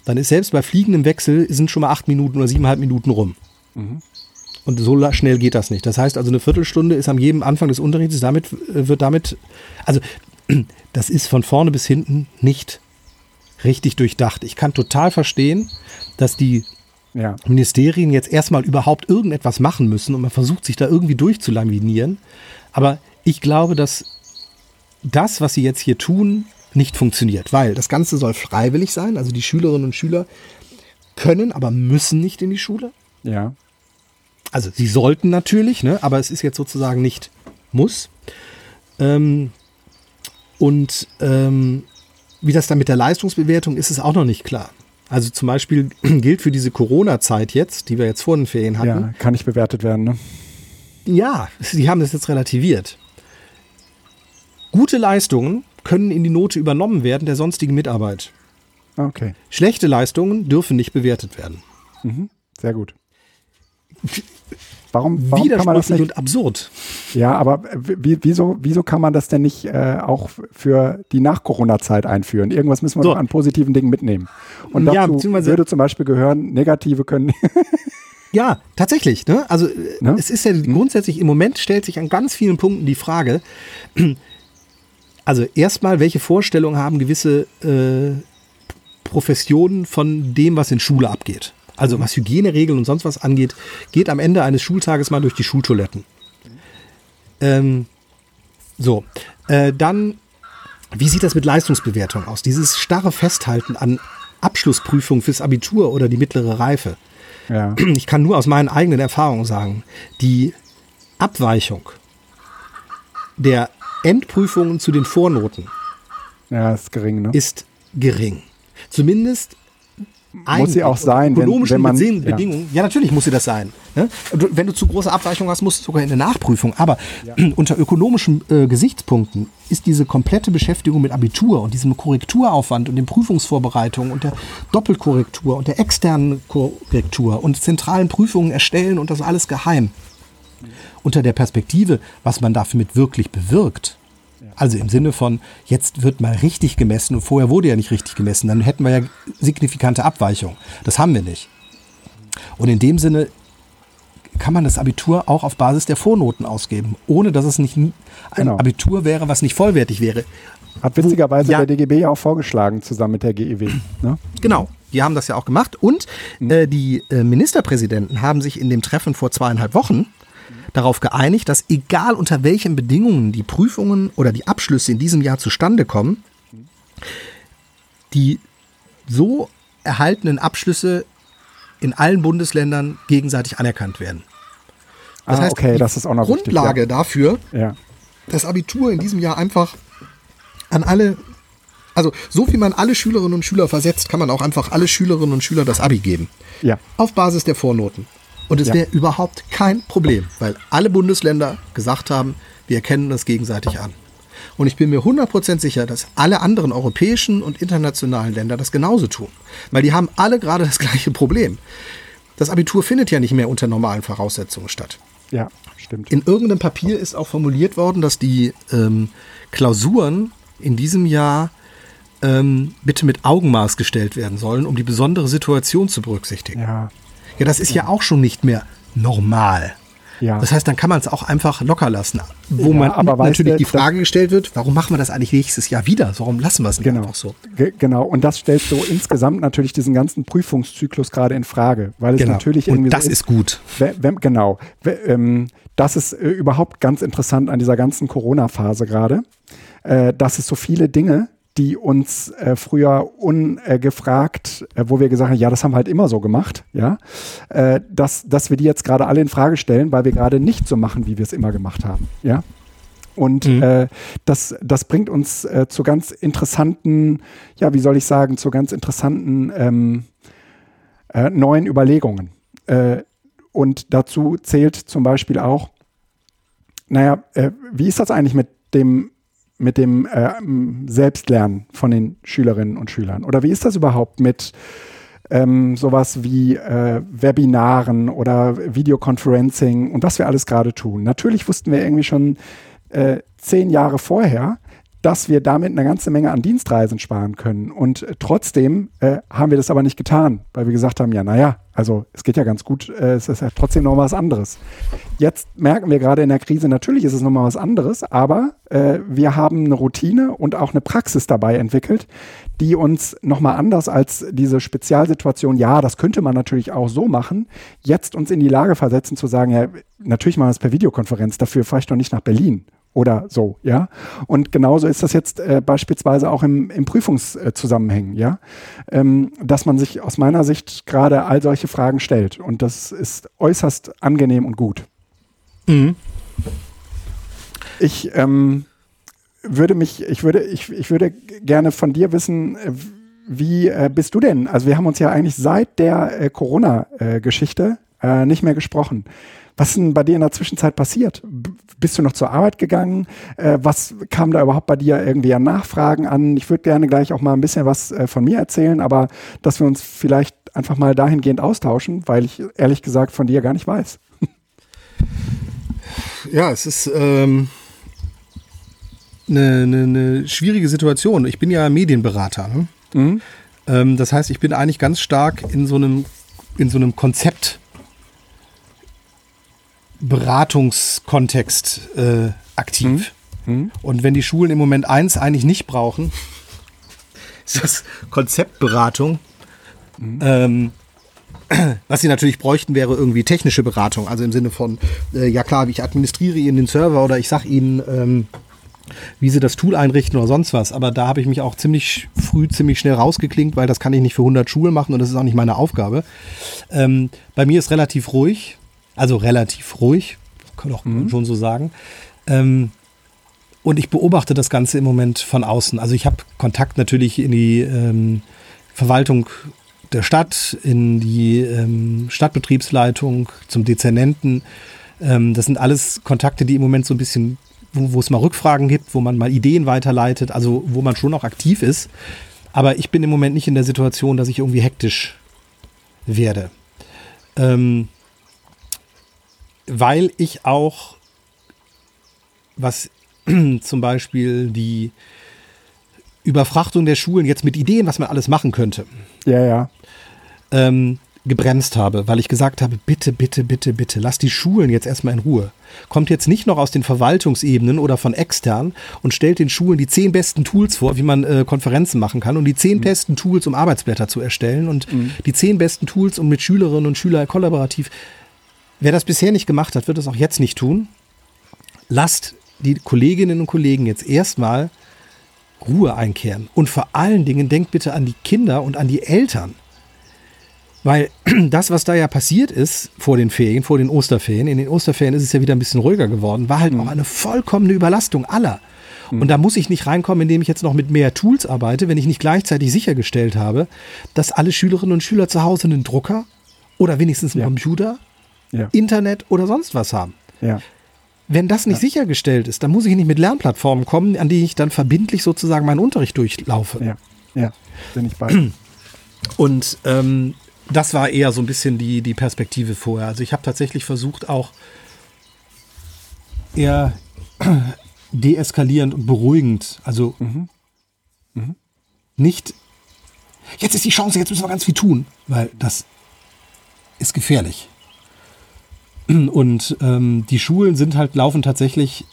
[SPEAKER 2] Dann ist selbst bei fliegendem Wechsel sind schon mal acht Minuten oder siebeneinhalb Minuten rum. Mhm. Und so schnell geht das nicht. Das heißt also, eine Viertelstunde ist am jedem Anfang des Unterrichts, damit wird damit, also das ist von vorne bis hinten nicht richtig durchdacht. Ich kann total verstehen, dass die ja. Ministerien jetzt erstmal überhaupt irgendetwas machen müssen und man versucht sich da irgendwie durchzulaminieren. Aber ich glaube, dass das, was sie jetzt hier tun, nicht funktioniert, weil das Ganze soll freiwillig sein. Also die Schülerinnen und Schüler können, aber müssen nicht in die Schule.
[SPEAKER 1] Ja.
[SPEAKER 2] Also sie sollten natürlich, ne, aber es ist jetzt sozusagen nicht muss. Ähm, und ähm, wie das dann mit der Leistungsbewertung ist, ist auch noch nicht klar. Also zum Beispiel gilt für diese Corona-Zeit jetzt, die wir jetzt vor den Ferien hatten. Ja,
[SPEAKER 1] kann nicht bewertet werden, ne?
[SPEAKER 2] Ja, sie haben das jetzt relativiert. Gute Leistungen können in die Note übernommen werden der sonstigen Mitarbeit.
[SPEAKER 1] Okay.
[SPEAKER 2] Schlechte Leistungen dürfen nicht bewertet werden.
[SPEAKER 1] Mhm. Sehr gut. Warum, warum kann man das nicht?
[SPEAKER 2] und absurd.
[SPEAKER 1] Ja, aber wie, wieso, wieso kann man das denn nicht äh, auch für die Nach-Corona-Zeit einführen? Irgendwas müssen wir so. doch an positiven Dingen mitnehmen. Und dazu ja, würde zum Beispiel gehören, negative können.
[SPEAKER 2] ja, tatsächlich. Ne? Also ne? es ist ja hm? grundsätzlich, im Moment stellt sich an ganz vielen Punkten die Frage, also erstmal, welche Vorstellungen haben gewisse äh, Professionen von dem, was in Schule abgeht? Also was Hygieneregeln und sonst was angeht, geht am Ende eines Schultages mal durch die Schultoiletten. Ähm, so, äh, dann, wie sieht das mit Leistungsbewertung aus? Dieses starre Festhalten an Abschlussprüfungen fürs Abitur oder die mittlere Reife. Ja. Ich kann nur aus meinen eigenen Erfahrungen sagen, die Abweichung der Endprüfungen zu den Vornoten
[SPEAKER 1] ja, ist gering, ne?
[SPEAKER 2] ist gering. Zumindest
[SPEAKER 1] muss sie auch sein, wenn, wenn man,
[SPEAKER 2] Bedingungen. Ja. ja. natürlich muss sie das sein. Ne? Wenn du zu große Abweichungen hast, musst du sogar in eine Nachprüfung. Aber ja. unter ökonomischen äh, Gesichtspunkten ist diese komplette Beschäftigung mit Abitur und diesem Korrekturaufwand und den Prüfungsvorbereitungen und der Doppelkorrektur und der externen Korrektur und zentralen Prüfungen erstellen und das alles geheim. Unter der Perspektive, was man damit wirklich bewirkt, also im Sinne von, jetzt wird mal richtig gemessen und vorher wurde ja nicht richtig gemessen, dann hätten wir ja signifikante Abweichungen. Das haben wir nicht. Und in dem Sinne kann man das Abitur auch auf Basis der Vornoten ausgeben, ohne dass es nicht ein genau. Abitur wäre, was nicht vollwertig wäre.
[SPEAKER 1] Hat witzigerweise ja, der DGB ja auch vorgeschlagen, zusammen mit der GEW. Ne?
[SPEAKER 2] Genau, die haben das ja auch gemacht. Und mhm. äh, die äh, Ministerpräsidenten haben sich in dem Treffen vor zweieinhalb Wochen darauf geeinigt, dass egal unter welchen Bedingungen die Prüfungen oder die Abschlüsse in diesem Jahr zustande kommen, die so erhaltenen Abschlüsse in allen Bundesländern gegenseitig anerkannt werden.
[SPEAKER 1] Das ah, heißt, okay, das ist auch noch
[SPEAKER 2] Grundlage
[SPEAKER 1] wichtig,
[SPEAKER 2] ja. dafür, ja. das Abitur in diesem Jahr einfach an alle, also so wie man alle Schülerinnen und Schüler versetzt, kann man auch einfach alle Schülerinnen und Schüler das Abi geben.
[SPEAKER 1] Ja.
[SPEAKER 2] Auf Basis der Vornoten. Und es ja. wäre überhaupt kein Problem, weil alle Bundesländer gesagt haben, wir erkennen das gegenseitig an. Und ich bin mir 100% sicher, dass alle anderen europäischen und internationalen Länder das genauso tun. Weil die haben alle gerade das gleiche Problem. Das Abitur findet ja nicht mehr unter normalen Voraussetzungen statt.
[SPEAKER 1] Ja, stimmt.
[SPEAKER 2] In irgendeinem Papier ist auch formuliert worden, dass die ähm, Klausuren in diesem Jahr ähm, bitte mit Augenmaß gestellt werden sollen, um die besondere Situation zu berücksichtigen.
[SPEAKER 1] Ja,
[SPEAKER 2] ja, das ist ja auch schon nicht mehr normal. Ja. Das heißt, dann kann man es auch einfach locker lassen. Wo ja, man aber natürlich du, die Frage gestellt wird, warum machen wir das eigentlich nächstes Jahr wieder? Warum lassen wir es nicht
[SPEAKER 1] genau,
[SPEAKER 2] einfach so?
[SPEAKER 1] Genau, und das stellt so insgesamt natürlich diesen ganzen Prüfungszyklus gerade in Frage, weil es genau. natürlich
[SPEAKER 2] irgendwie. Und das so ist, ist gut.
[SPEAKER 1] Wenn, genau. Ähm, das ist äh, überhaupt ganz interessant an dieser ganzen Corona-Phase gerade, äh, dass es so viele Dinge die uns äh, früher ungefragt, äh, wo wir gesagt haben, ja, das haben wir halt immer so gemacht, ja, äh, dass, dass wir die jetzt gerade alle in Frage stellen, weil wir gerade nicht so machen, wie wir es immer gemacht haben, ja. Und mhm. äh, das, das bringt uns äh, zu ganz interessanten, ja, wie soll ich sagen, zu ganz interessanten ähm, äh, neuen Überlegungen. Und dazu zählt zum Beispiel auch, naja, wie ist das eigentlich mit dem mit dem äh, Selbstlernen von den Schülerinnen und Schülern? Oder wie ist das überhaupt mit ähm, sowas wie äh, Webinaren oder Videoconferencing und was wir alles gerade tun? Natürlich wussten wir irgendwie schon äh, zehn Jahre vorher, dass wir damit eine ganze Menge an Dienstreisen sparen können. Und äh, trotzdem äh, haben wir das aber nicht getan, weil wir gesagt haben, ja, naja, also es geht ja ganz gut, äh, es ist ja trotzdem noch was anderes. Jetzt merken wir gerade in der Krise, natürlich ist es noch mal was anderes, aber äh, wir haben eine Routine und auch eine Praxis dabei entwickelt, die uns noch mal anders als diese Spezialsituation, ja, das könnte man natürlich auch so machen, jetzt uns in die Lage versetzen zu sagen, ja, natürlich machen wir es per Videokonferenz, dafür fahre ich doch nicht nach Berlin oder so, ja. Und genauso ist das jetzt äh, beispielsweise auch im, im Prüfungszusammenhängen, ja. Ähm, dass man sich aus meiner Sicht gerade all solche Fragen stellt. Und das ist äußerst angenehm und gut. Mhm. Ich ähm, würde mich, ich würde, ich, ich würde gerne von dir wissen, äh, wie äh, bist du denn? Also wir haben uns ja eigentlich seit der äh, Corona-Geschichte äh, nicht mehr gesprochen. Was ist denn bei dir in der Zwischenzeit passiert? Bist du noch zur Arbeit gegangen? Äh, was kam da überhaupt bei dir irgendwie an Nachfragen an? Ich würde gerne gleich auch mal ein bisschen was äh, von mir erzählen, aber dass wir uns vielleicht einfach mal dahingehend austauschen, weil ich ehrlich gesagt von dir gar nicht weiß.
[SPEAKER 2] Ja, es ist ähm, eine, eine, eine, schwierige Situation. Ich bin ja Medienberater. Ne? Mhm. Ähm, das heißt, ich bin eigentlich ganz stark in so einem, in so einem Konzept Beratungskontext äh, aktiv. Mhm. Mhm. Und wenn die Schulen im Moment eins eigentlich nicht brauchen, ist das Konzeptberatung. Mhm. Ähm, was sie natürlich bräuchten, wäre irgendwie technische Beratung. Also im Sinne von, äh, ja klar, ich administriere Ihnen den Server oder ich sage Ihnen, ähm, wie Sie das Tool einrichten oder sonst was. Aber da habe ich mich auch ziemlich früh, ziemlich schnell rausgeklinkt, weil das kann ich nicht für 100 Schulen machen und das ist auch nicht meine Aufgabe. Ähm, bei mir ist relativ ruhig, also relativ ruhig, kann auch mhm. schon so sagen. Ähm, und ich beobachte das Ganze im Moment von außen. Also ich habe Kontakt natürlich in die ähm, Verwaltung der Stadt, in die ähm, Stadtbetriebsleitung, zum Dezernenten. Ähm, das sind alles Kontakte, die im Moment so ein bisschen, wo, wo es mal Rückfragen gibt, wo man mal Ideen weiterleitet, also wo man schon auch aktiv ist. Aber ich bin im Moment nicht in der Situation, dass ich irgendwie hektisch werde. Ähm, weil ich auch, was zum Beispiel die Überfrachtung der Schulen jetzt mit Ideen, was man alles machen könnte.
[SPEAKER 1] Ja, ja.
[SPEAKER 2] Ähm, gebremst habe, weil ich gesagt habe, bitte, bitte, bitte, bitte, lass die Schulen jetzt erstmal in Ruhe. Kommt jetzt nicht noch aus den Verwaltungsebenen oder von extern und stellt den Schulen die zehn besten Tools vor, wie man äh, Konferenzen machen kann und die zehn mhm. besten Tools, um Arbeitsblätter zu erstellen und mhm. die zehn besten Tools, um mit Schülerinnen und Schülern kollaborativ. Wer das bisher nicht gemacht hat, wird es auch jetzt nicht tun. Lasst die Kolleginnen und Kollegen jetzt erstmal Ruhe einkehren. Und vor allen Dingen denkt bitte an die Kinder und an die Eltern. Weil das, was da ja passiert ist vor den Ferien, vor den Osterferien, in den Osterferien ist es ja wieder ein bisschen ruhiger geworden, war halt mhm. auch eine vollkommene Überlastung aller. Mhm. Und da muss ich nicht reinkommen, indem ich jetzt noch mit mehr Tools arbeite, wenn ich nicht gleichzeitig sichergestellt habe, dass alle Schülerinnen und Schüler zu Hause einen Drucker oder wenigstens einen ja. Computer, ja. Internet oder sonst was haben.
[SPEAKER 1] Ja.
[SPEAKER 2] Wenn das nicht ja. sichergestellt ist, dann muss ich nicht mit Lernplattformen kommen, an die ich dann verbindlich sozusagen meinen Unterricht durchlaufe.
[SPEAKER 1] Ja, ja, bin ich bei.
[SPEAKER 2] Und ähm, das war eher so ein bisschen die, die Perspektive vorher. Also ich habe tatsächlich versucht, auch eher deeskalierend und beruhigend, also mhm. Mhm. nicht, jetzt ist die Chance, jetzt müssen wir ganz viel tun, weil das ist gefährlich. Und ähm, die Schulen sind halt, laufen tatsächlich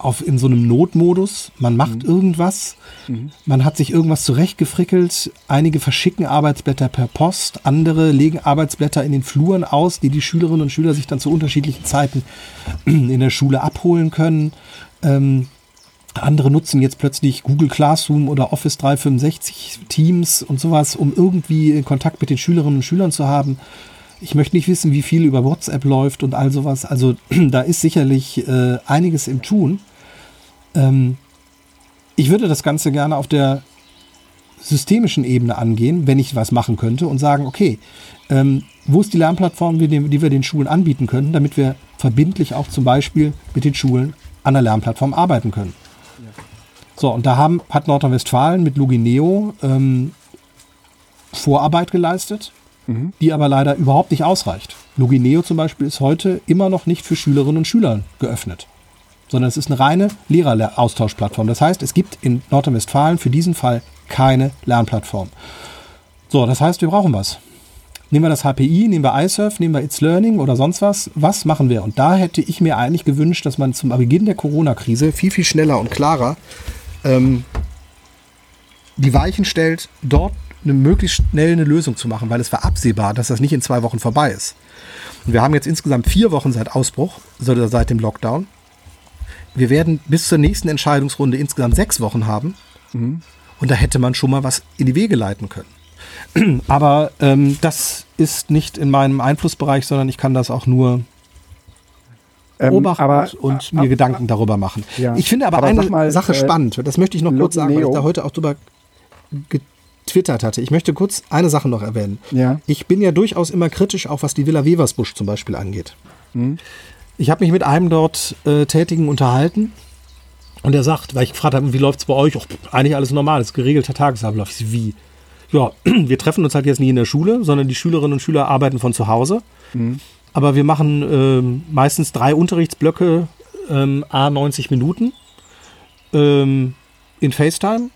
[SPEAKER 2] auf, in so einem Notmodus. Man macht mhm. irgendwas, mhm. man hat sich irgendwas zurechtgefrickelt. Einige verschicken Arbeitsblätter per Post, andere legen Arbeitsblätter in den Fluren aus, die die Schülerinnen und Schüler sich dann zu unterschiedlichen Zeiten in der Schule abholen können. Ähm, andere nutzen jetzt plötzlich Google Classroom oder Office 365 Teams und sowas, um irgendwie Kontakt mit den Schülerinnen und Schülern zu haben. Ich möchte nicht wissen, wie viel über WhatsApp läuft und all sowas. Also da ist sicherlich äh, einiges im Tun. Ähm, ich würde das Ganze gerne auf der systemischen Ebene angehen, wenn ich was machen könnte und sagen, okay, ähm, wo ist die Lernplattform, die, wir den Schulen anbieten können, damit wir verbindlich auch zum Beispiel mit den Schulen an der Lernplattform arbeiten können. So, und da haben, hat Nordrhein-Westfalen mit Lugineo ähm, Vorarbeit geleistet mhm. die aber leider überhaupt nicht ausreicht. Logineo zum Beispiel ist heute immer noch nicht für Schülerinnen und Schüler geöffnet, sondern es ist eine reine Lehreraustauschplattform. Das heißt, es gibt in Nordrhein-Westfalen für diesen Fall keine Lernplattform. So, das heißt, wir brauchen was. Nehmen wir das HPI, nehmen wir iSurf, nehmen wir It's Learning oder sonst was. Was machen wir? Und da hätte ich mir eigentlich gewünscht, dass man zum Beginn der Corona-Krise viel, viel schneller und klarer ähm, die Weichen stellt, dort eine möglichst schnell eine Lösung zu machen, weil es war absehbar, dass das nicht in zwei Wochen vorbei ist. Und wir haben jetzt insgesamt vier Wochen seit Ausbruch, also seit dem Lockdown. Wir werden bis zur nächsten Entscheidungsrunde insgesamt sechs Wochen haben. Mhm. Und da hätte man schon mal was in die Wege leiten können. Aber ähm, das ist nicht in meinem Einflussbereich, sondern ich kann das auch nur ähm, beobachten aber, und mir aber, Gedanken darüber machen. Ja. Ich finde aber, aber eine mal, Sache äh, spannend, das möchte ich noch kurz sagen, weil ich da heute auch drüber getwittert hatte. Ich möchte kurz eine Sache noch erwähnen.
[SPEAKER 1] Ja.
[SPEAKER 2] Ich bin ja durchaus immer kritisch, auch was die Villa Weversbusch zum Beispiel angeht. Mhm. Ich habe mich mit einem dort äh, Tätigen unterhalten und er sagt, weil ich gefragt habe, wie läuft es bei euch? Och, eigentlich alles normal, das ist geregelter Tagesablauf. Ich, wie? Ja, wir treffen uns halt jetzt nie in der Schule, sondern die Schülerinnen und Schüler arbeiten von zu Hause. Mhm. aber wir machen ähm, meistens drei Unterrichtsblöcke, ähm, a 90 Minuten ähm, in FaceTime.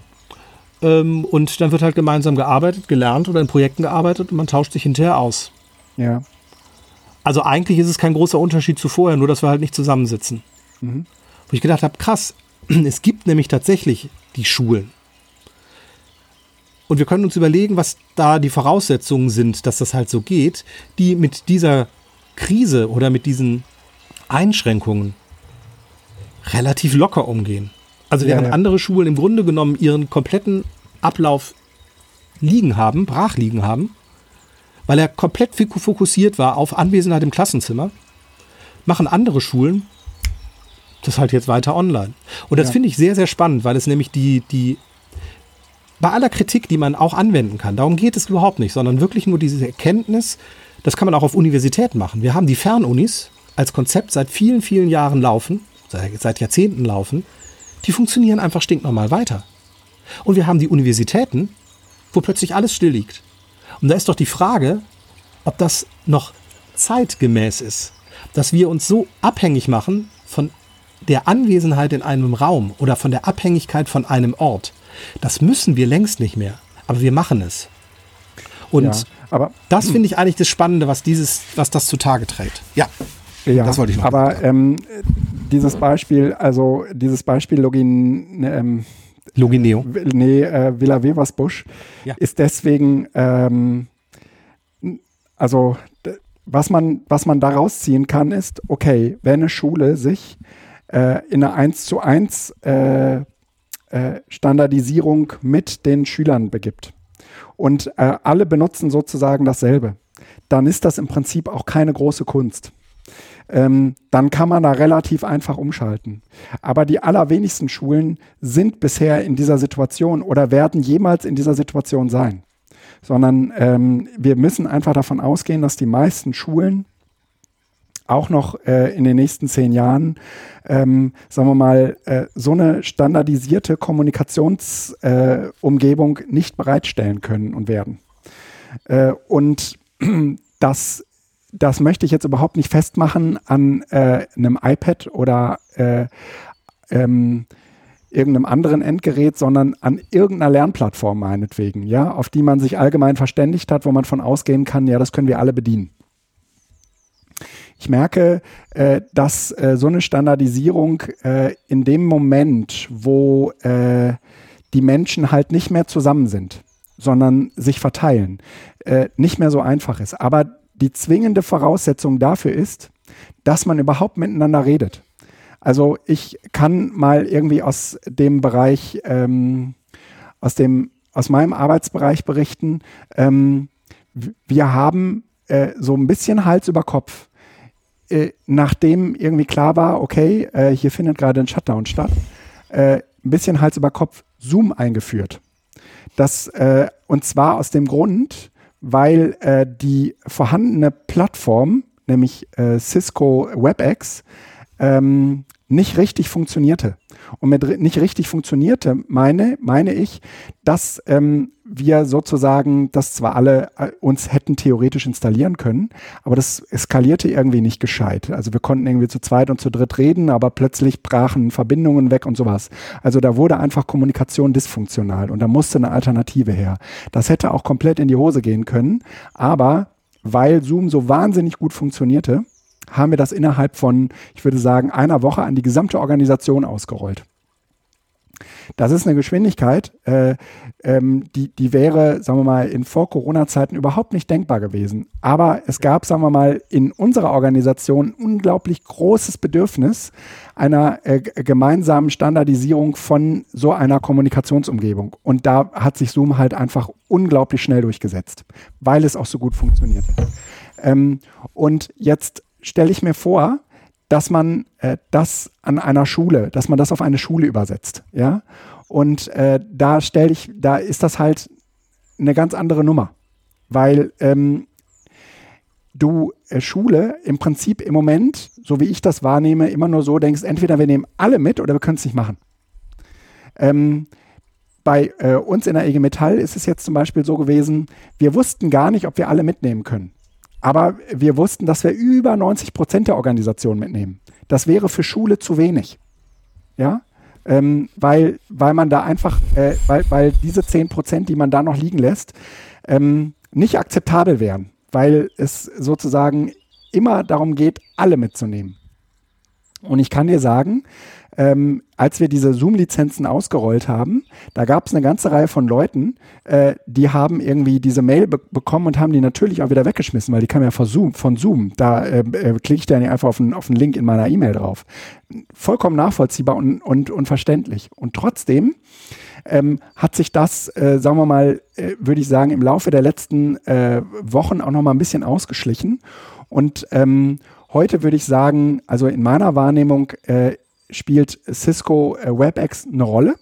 [SPEAKER 2] Ähm, und dann wird halt gemeinsam gearbeitet, gelernt oder in Projekten gearbeitet und man tauscht sich hinterher aus.
[SPEAKER 1] Ja.
[SPEAKER 2] Also eigentlich ist es kein großer Unterschied zu vorher, nur dass wir halt nicht zusammensitzen.
[SPEAKER 1] Mhm.
[SPEAKER 2] Wo ich gedacht habe, krass, es gibt nämlich tatsächlich die Schulen. Und wir können uns überlegen, was da die Voraussetzungen sind, dass das halt so geht, die mit dieser Krise oder mit diesen Einschränkungen relativ locker umgehen. Also während
[SPEAKER 1] Ja, ja.
[SPEAKER 2] andere Schulen im Grunde genommen ihren kompletten Ablauf liegen haben, brach liegen haben, weil er komplett fokussiert war auf Anwesenheit im Klassenzimmer, machen andere Schulen das halt jetzt weiter online. Und das
[SPEAKER 1] Ja.
[SPEAKER 2] finde ich sehr, sehr spannend, weil es nämlich die, die, bei aller Kritik, die man auch anwenden kann, darum geht es überhaupt nicht, sondern wirklich nur diese Erkenntnis, das kann man auch auf Universitäten machen. Wir haben die Fernunis als Konzept seit vielen, vielen Jahren laufen, seit, seit Jahrzehnten laufen, die funktionieren einfach stinknormal weiter. Und wir haben die Universitäten, wo plötzlich alles still liegt. Und da ist doch die Frage, ob das noch zeitgemäß ist, dass wir uns so abhängig machen von der Anwesenheit in einem Raum oder von der Abhängigkeit von einem Ort. Das müssen wir längst nicht mehr, aber wir machen es. Und
[SPEAKER 1] ja. Aber
[SPEAKER 2] das finde ich eigentlich das Spannende, was dieses, was das zutage trägt. Ja,
[SPEAKER 1] Ja,
[SPEAKER 2] Das wollte ich noch
[SPEAKER 1] aber ähm, dieses Beispiel, also dieses Beispiel Login, ähm,
[SPEAKER 2] Logineo.
[SPEAKER 1] nee, äh, Villa Weversbusch
[SPEAKER 2] Ja.
[SPEAKER 1] ist deswegen, ähm, also was man, was man daraus ziehen kann, ist, okay, wenn eine Schule sich äh, in eine 1 zu 1 äh, äh, Standardisierung mit den Schülern begibt und äh, alle benutzen sozusagen dasselbe, dann ist das im Prinzip auch keine große Kunst. Ähm, dann kann man da relativ einfach umschalten. Aber die allerwenigsten Schulen sind bisher in dieser Situation oder werden jemals in dieser Situation sein. Sondern ähm, wir müssen einfach davon ausgehen, dass die meisten Schulen auch noch äh, in den nächsten zehn Jahren, ähm, sagen wir mal, äh, so eine standardisierte Kommunikationsumgebung äh, nicht bereitstellen können und werden. Äh, und das, das möchte ich jetzt überhaupt nicht festmachen an äh, einem iPad oder äh, ähm, irgendeinem anderen Endgerät, sondern an irgendeiner Lernplattform meinetwegen, ja, auf die man sich allgemein verständigt hat, wo man von ausgehen kann, ja, das können wir alle bedienen. Ich merke, äh, dass äh, so eine Standardisierung äh, in dem Moment, wo äh, die Menschen halt nicht mehr zusammen sind, sondern sich verteilen, äh, nicht mehr so einfach ist. Aber die zwingende Voraussetzung dafür ist, dass man überhaupt miteinander redet. Also ich kann mal irgendwie aus dem Bereich, ähm, aus dem, aus meinem Arbeitsbereich berichten. Ähm, wir haben äh, so ein bisschen Hals über Kopf, äh, nachdem irgendwie klar war, okay, äh, hier findet gerade ein Shutdown statt, äh, ein bisschen Hals über Kopf Zoom eingeführt. Das, äh, und zwar aus dem Grund, weil äh, die vorhandene Plattform, nämlich äh, Cisco WebEx, ähm, nicht richtig funktionierte. Und mit nicht richtig funktionierte meine, meine ich, dass ähm, wir sozusagen das zwar alle äh, uns hätten theoretisch installieren können, aber das skalierte irgendwie nicht gescheit. Also wir konnten irgendwie zu zweit und zu dritt reden, aber plötzlich brachen Verbindungen weg und sowas. Also da wurde einfach Kommunikation dysfunktional und da musste eine Alternative her. Das hätte auch komplett in die Hose gehen können, aber weil Zoom so wahnsinnig gut funktionierte, haben wir das innerhalb von, ich würde sagen, einer Woche an die gesamte Organisation ausgerollt. Das ist eine Geschwindigkeit, äh, ähm, die, die wäre, sagen wir mal, in Vor-Corona-Zeiten überhaupt nicht denkbar gewesen. Aber es gab, sagen wir mal, in unserer Organisation unglaublich großes Bedürfnis einer äh, gemeinsamen Standardisierung von so einer Kommunikationsumgebung. Und da hat sich Zoom halt einfach unglaublich schnell durchgesetzt, weil es auch so gut funktioniert. Ähm, und jetzt stelle ich mir vor, dass man äh, das an einer Schule, dass man das auf eine Schule übersetzt, ja. Und äh, da stelle ich, da ist das halt eine ganz andere Nummer, weil ähm, du äh, Schule im Prinzip im Moment, so wie ich das wahrnehme, immer nur so denkst, entweder wir nehmen alle mit oder wir können es nicht machen. Ähm, bei äh, uns in der IG Metall ist es jetzt zum Beispiel so gewesen, wir wussten gar nicht, ob wir alle mitnehmen können. Aber wir wussten, dass wir über 90 Prozent der Organisation mitnehmen. Das wäre für Schule zu wenig. Ja, ähm, weil, weil man da einfach, äh, weil, weil diese 10 Prozent, die man da noch liegen lässt, ähm, nicht akzeptabel wären, weil es sozusagen immer darum geht, alle mitzunehmen. Und ich kann dir sagen, ähm, als wir diese Zoom-Lizenzen ausgerollt haben, da gab es eine ganze Reihe von Leuten, äh, die haben irgendwie diese Mail be bekommen und haben die natürlich auch wieder weggeschmissen, weil die kam ja von Zoom. Von Zoom. Da äh, äh, klicke ich dann einfach auf einen, auf einen Link in meiner E-Mail drauf. Vollkommen nachvollziehbar und, und, und verständlich. Und trotzdem ähm, hat sich das, äh, sagen wir mal, äh, würde ich sagen, im Laufe der letzten äh, Wochen auch noch mal ein bisschen ausgeschlichen. Und ähm, heute würde ich sagen, also in meiner Wahrnehmung äh, spielt Cisco äh, WebEx eine Rolle.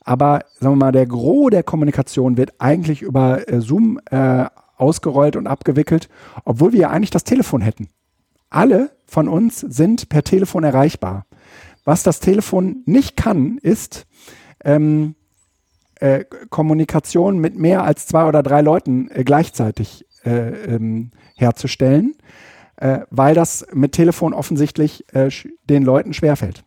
[SPEAKER 1] Aber sagen wir mal, der Gros der Kommunikation wird eigentlich über äh, Zoom äh, ausgerollt und abgewickelt, obwohl wir ja eigentlich das Telefon hätten. Alle von uns sind per Telefon erreichbar. Was das Telefon nicht kann, ist ähm, äh, Kommunikation mit mehr als zwei oder drei Leuten äh, gleichzeitig äh, ähm, herzustellen, weil das mit Telefon offensichtlich den Leuten schwerfällt.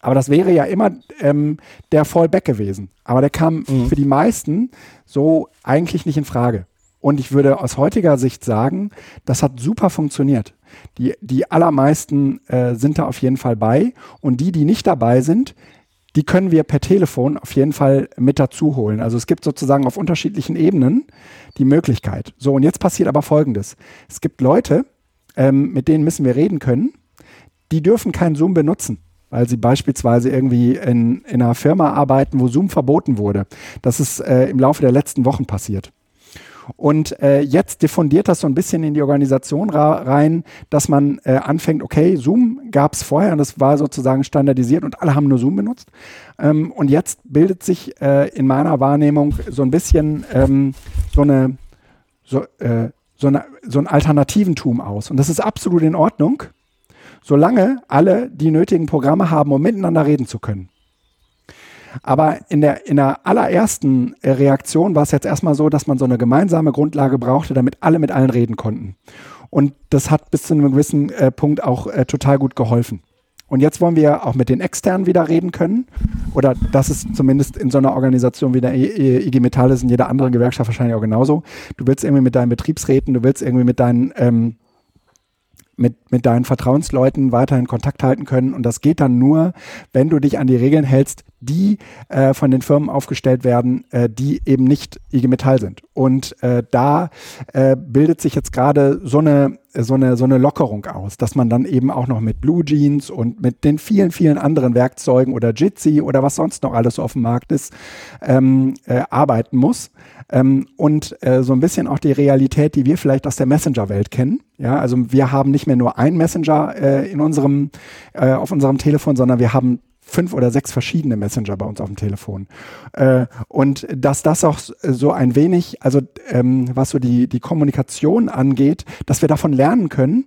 [SPEAKER 1] Aber das wäre ja immer ähm, der Fallback gewesen. Aber der kam mhm. für die meisten so eigentlich nicht in Frage. Und ich würde aus heutiger Sicht sagen, das hat super funktioniert. Die, die allermeisten äh, sind da auf jeden Fall bei. Und die, die nicht dabei sind, die können wir per Telefon auf jeden Fall mit dazu holen. Also es gibt sozusagen auf unterschiedlichen Ebenen die Möglichkeit. So, und jetzt passiert aber Folgendes. Es gibt Leute, ähm, mit denen müssen wir reden können, die dürfen kein Zoom benutzen weil sie beispielsweise irgendwie in, in einer Firma arbeiten, wo Zoom verboten wurde. Das ist äh, im Laufe der letzten Wochen passiert. Und äh, jetzt diffundiert das so ein bisschen in die Organisation rein, dass man äh, anfängt, okay, Zoom gab es vorher und das war sozusagen standardisiert und alle haben nur Zoom benutzt. Ähm, und jetzt bildet sich äh, in meiner Wahrnehmung so ein bisschen ähm, so eine so, äh, so, eine, so ein Alternativentum aus. Und das ist absolut in Ordnung solange alle die nötigen Programme haben, um miteinander reden zu können. Aber in der, in der allerersten Reaktion war es jetzt erstmal so, dass man so eine gemeinsame Grundlage brauchte, damit alle mit allen reden konnten. Und das hat bis zu einem gewissen äh, Punkt auch äh, total gut geholfen. Und jetzt wollen wir auch mit den Externen wieder reden können. Oder das ist zumindest in so einer Organisation wie der IG Metall ist, in jeder anderen Gewerkschaft wahrscheinlich auch genauso. Du willst irgendwie mit deinen Betriebsräten, du willst irgendwie mit deinen ähm, mit, mit deinen Vertrauensleuten weiterhin Kontakt halten können. Und das geht dann nur, wenn du dich an die Regeln hältst, die äh, von den Firmen aufgestellt werden, äh, die eben nicht IG Metall sind. Und äh, da äh, bildet sich jetzt gerade so eine so eine, so eine Lockerung aus, dass man dann eben auch noch mit Blue Jeans und mit den vielen, vielen anderen Werkzeugen oder Jitsi oder was sonst noch alles auf dem Markt ist, ähm, äh, arbeiten muss. Ähm, und äh, so ein bisschen auch die Realität, die wir vielleicht aus der Messenger-Welt kennen. Ja, also wir haben nicht mehr nur ein Messenger äh, in unserem, äh, auf unserem Telefon, sondern wir haben fünf oder sechs verschiedene Messenger bei uns auf dem Telefon. Äh, und dass das auch so ein wenig, also ähm, was so die, die Kommunikation angeht, dass wir davon lernen können,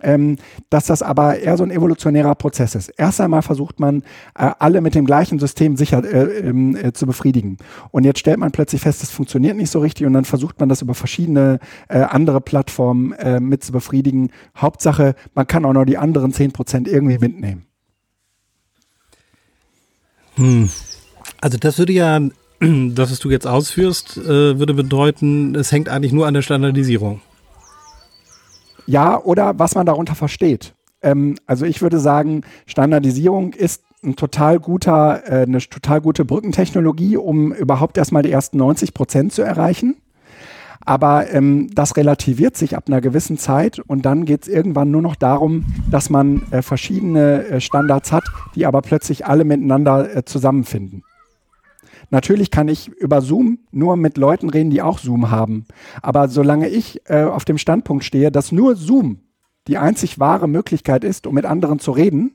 [SPEAKER 1] ähm, dass das aber eher so ein evolutionärer Prozess ist. Erst einmal versucht man, äh, alle mit dem gleichen System sicher äh, ähm, äh, zu befriedigen. Und jetzt stellt man plötzlich fest, es funktioniert nicht so richtig und dann versucht man das über verschiedene äh, andere Plattformen äh, mit zu befriedigen. Hauptsache, man kann auch noch die anderen zehn Prozent irgendwie mitnehmen.
[SPEAKER 3] Hm. Also das würde ja, das, was du jetzt ausführst, äh, würde bedeuten, es hängt eigentlich nur an der Standardisierung.
[SPEAKER 1] Ja, oder was man darunter versteht. Ähm, also ich würde sagen, Standardisierung ist ein total guter, äh, eine total gute Brückentechnologie, um überhaupt erstmal die ersten 90 Prozent zu erreichen. Aber ähm, das relativiert sich ab einer gewissen Zeit und dann geht es irgendwann nur noch darum, dass man äh, verschiedene äh, Standards hat, die aber plötzlich alle miteinander äh, zusammenfinden. Natürlich kann ich über Zoom nur mit Leuten reden, die auch Zoom haben. Aber solange ich äh, auf dem Standpunkt stehe, dass nur Zoom die einzig wahre Möglichkeit ist, um mit anderen zu reden,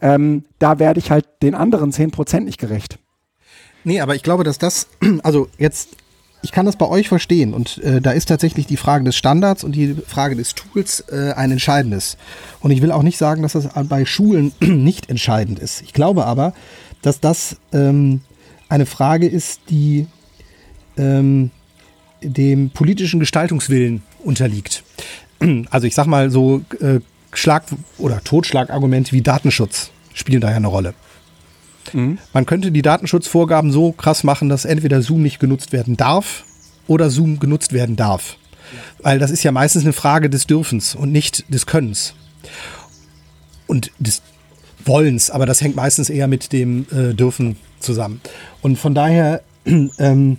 [SPEAKER 1] ähm, da werde ich halt den anderen 10% nicht gerecht.
[SPEAKER 3] Nee, aber ich glaube, dass das, also jetzt ich kann das bei euch verstehen und äh, da ist tatsächlich die Frage des Standards und die Frage des Tools äh, ein entscheidendes. Und ich will auch nicht sagen, dass das bei Schulen nicht entscheidend ist. Ich glaube aber, dass das ähm, eine Frage ist, die ähm, dem politischen Gestaltungswillen
[SPEAKER 2] unterliegt. Also ich sag mal so äh, Schlag- oder Totschlagargumente wie Datenschutz spielen da ja eine Rolle. Mhm. Man könnte die Datenschutzvorgaben so krass machen, dass entweder Zoom nicht genutzt werden darf oder Zoom genutzt werden darf. Weil das ist ja meistens eine Frage des Dürfens und nicht des Könnens. Und des Wollens, aber das hängt meistens eher mit dem äh, Dürfen zusammen. Und von daher ähm,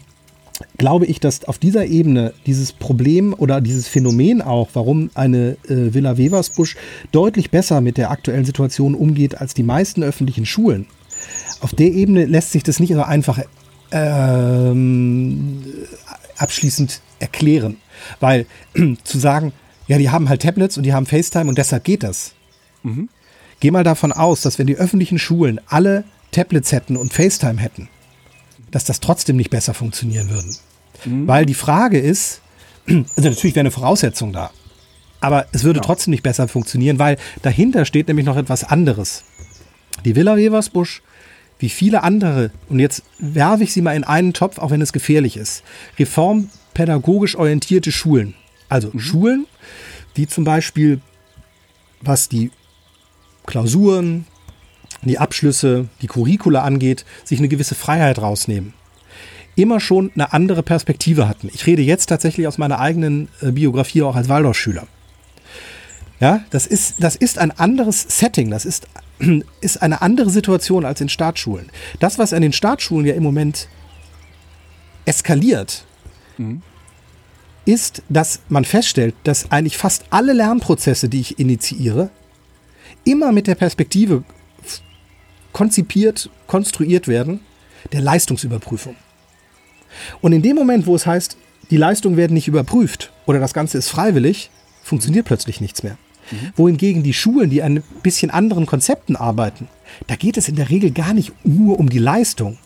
[SPEAKER 2] glaube ich, dass auf dieser Ebene dieses Problem oder dieses Phänomen auch, warum eine äh, Villa Weversbusch deutlich besser mit der aktuellen Situation umgeht als die meisten öffentlichen Schulen, auf der Ebene lässt sich das nicht so einfach ähm, abschließend erklären. Weil zu sagen, ja, die haben halt Tablets und die haben FaceTime und deshalb geht das. Mhm. Geh mal davon aus, dass wenn die öffentlichen Schulen alle Tablets hätten und FaceTime hätten, dass das trotzdem nicht besser funktionieren würde. Mhm. Weil die Frage ist, also natürlich wäre eine Voraussetzung da, aber es würde ja. trotzdem nicht besser funktionieren, weil dahinter steht nämlich noch etwas anderes. Die Villa Weversbusch, wie viele andere, und jetzt werfe ich sie mal in einen Topf, auch wenn es gefährlich ist, reformpädagogisch orientierte Schulen. Also mhm. Schulen, die zum Beispiel, was die Klausuren, die Abschlüsse, die Curricula angeht, sich eine gewisse Freiheit rausnehmen. Immer schon eine andere Perspektive hatten. Ich rede jetzt tatsächlich aus meiner eigenen äh, Biografie auch als Waldorfschüler. Ja, das ist, das ist ein anderes Setting, das ist, ist eine andere Situation als in Staatsschulen. Das, was an den Staatsschulen ja im Moment eskaliert, mhm. ist, dass man feststellt, dass eigentlich fast alle Lernprozesse, die ich initiiere, immer mit der Perspektive konzipiert, konstruiert werden, der Leistungsüberprüfung. Und in dem Moment, wo es heißt, die Leistungen werden nicht überprüft oder das Ganze ist freiwillig, funktioniert plötzlich nichts mehr. Mhm. Wohingegen die Schulen, die an ein bisschen anderen Konzepten arbeiten, da geht es in der Regel gar nicht nur um die Leistung,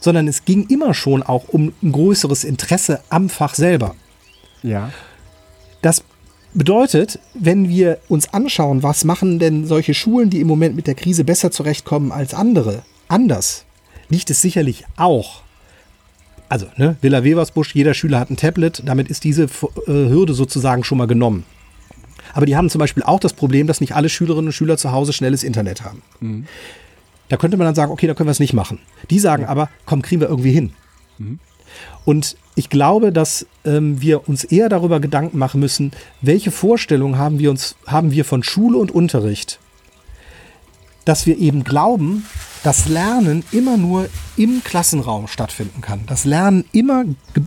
[SPEAKER 2] sondern es ging immer schon auch um ein größeres Interesse am Fach selber.
[SPEAKER 1] Ja.
[SPEAKER 2] Das Bedeutet, wenn wir uns anschauen, was machen denn solche Schulen, die im Moment mit der Krise besser zurechtkommen als andere, anders, liegt es sicherlich auch. Also, ne, Villa Weversbusch, jeder Schüler hat ein Tablet, damit ist diese äh, Hürde sozusagen schon mal genommen. Aber die haben zum Beispiel auch das Problem, dass nicht alle Schülerinnen und Schüler zu Hause schnelles Internet haben. Mhm. Da könnte man dann sagen, okay, da können wir es nicht machen. Die sagen aber, komm, kriegen wir irgendwie hin. Mhm. Und ich glaube, dass ähm, wir uns eher darüber Gedanken machen müssen, welche Vorstellungen haben wir uns, haben wir von Schule und Unterricht, dass wir eben glauben, dass Lernen immer nur im Klassenraum stattfinden kann. Das Lernen immer,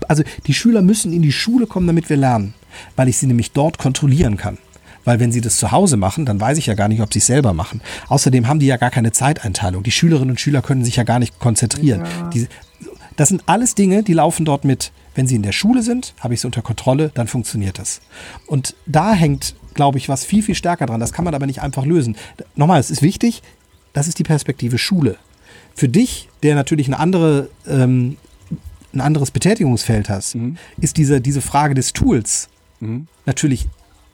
[SPEAKER 2] also die Schüler müssen in die Schule kommen, damit wir lernen, weil ich sie nämlich dort kontrollieren kann. Weil wenn sie das zu Hause machen, dann weiß ich ja gar nicht, ob sie es selber machen. Außerdem haben die ja gar keine Zeiteinteilung. Die Schülerinnen und Schüler können sich ja gar nicht konzentrieren. Ja. Die, das sind alles Dinge, die laufen dort mit. Wenn sie in der Schule sind, habe ich sie unter Kontrolle, dann funktioniert das. Und da hängt, glaube ich, was viel, viel stärker dran. Das kann man aber nicht einfach lösen. Nochmal, es ist wichtig, das ist die Perspektive Schule. Für dich, der natürlich eine andere, ähm, ein anderes Betätigungsfeld hast, mhm. ist diese, diese Frage des Tools mhm. natürlich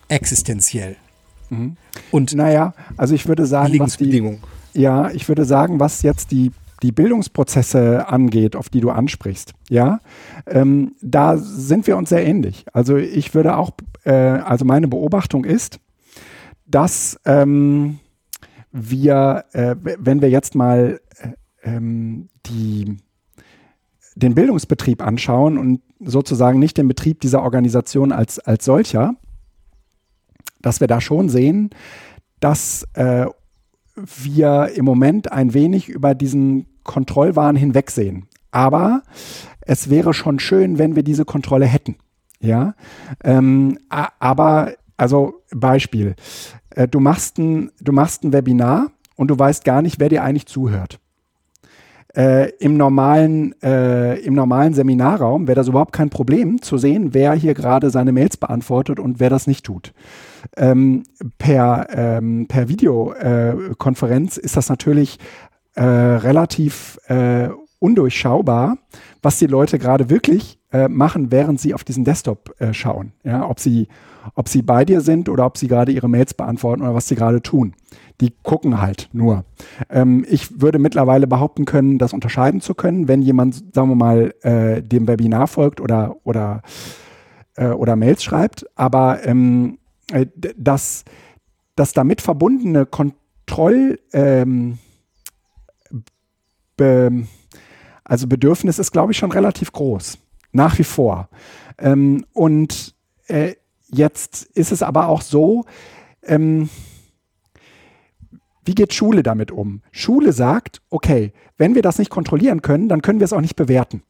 [SPEAKER 2] existenziell.
[SPEAKER 1] Mhm. Und naja, also ich würde sagen, was die, ja, ich würde sagen, was jetzt die die Bildungsprozesse angeht, auf die du ansprichst, ja, ähm, da sind wir uns sehr ähnlich. Also ich würde auch, äh, also meine Beobachtung ist, dass ähm, wir, äh, wenn wir jetzt mal äh, ähm, die, den Bildungsbetrieb anschauen und sozusagen nicht den Betrieb dieser Organisation als, als solcher, dass wir da schon sehen, dass äh, wir im Moment ein wenig über diesen Kontrollwahn hinwegsehen. Aber es wäre schon schön, wenn wir diese Kontrolle hätten. Ja, ähm, aber also Beispiel, äh, du machst ein, du machst ein Webinar und du weißt gar nicht, wer dir eigentlich zuhört. Äh, im, normalen, äh, Im normalen Seminarraum wäre das überhaupt kein Problem zu sehen, wer hier gerade seine Mails beantwortet und wer das nicht tut. Ähm, per, ähm, per Videokonferenz ist das natürlich äh, relativ äh, undurchschaubar, was die Leute gerade wirklich äh, machen, während sie auf diesen Desktop äh, schauen. Ja, ob sie, ob sie bei dir sind oder ob sie gerade ihre Mails beantworten oder was sie gerade tun. Die gucken halt nur. Ähm, ich würde mittlerweile behaupten können, das unterscheiden zu können, wenn jemand, sagen wir mal, äh, dem Webinar folgt oder, oder äh, oder Mails schreibt, aber ähm, äh, das, das damit verbundene Kontroll, ähm, be, also Bedürfnis ist, glaube ich, schon relativ groß. Nach wie vor. Ähm, und äh, jetzt ist es aber auch so, ähm, wie geht Schule damit um? Schule sagt, okay, wenn wir das nicht kontrollieren können, dann können wir es auch nicht bewerten.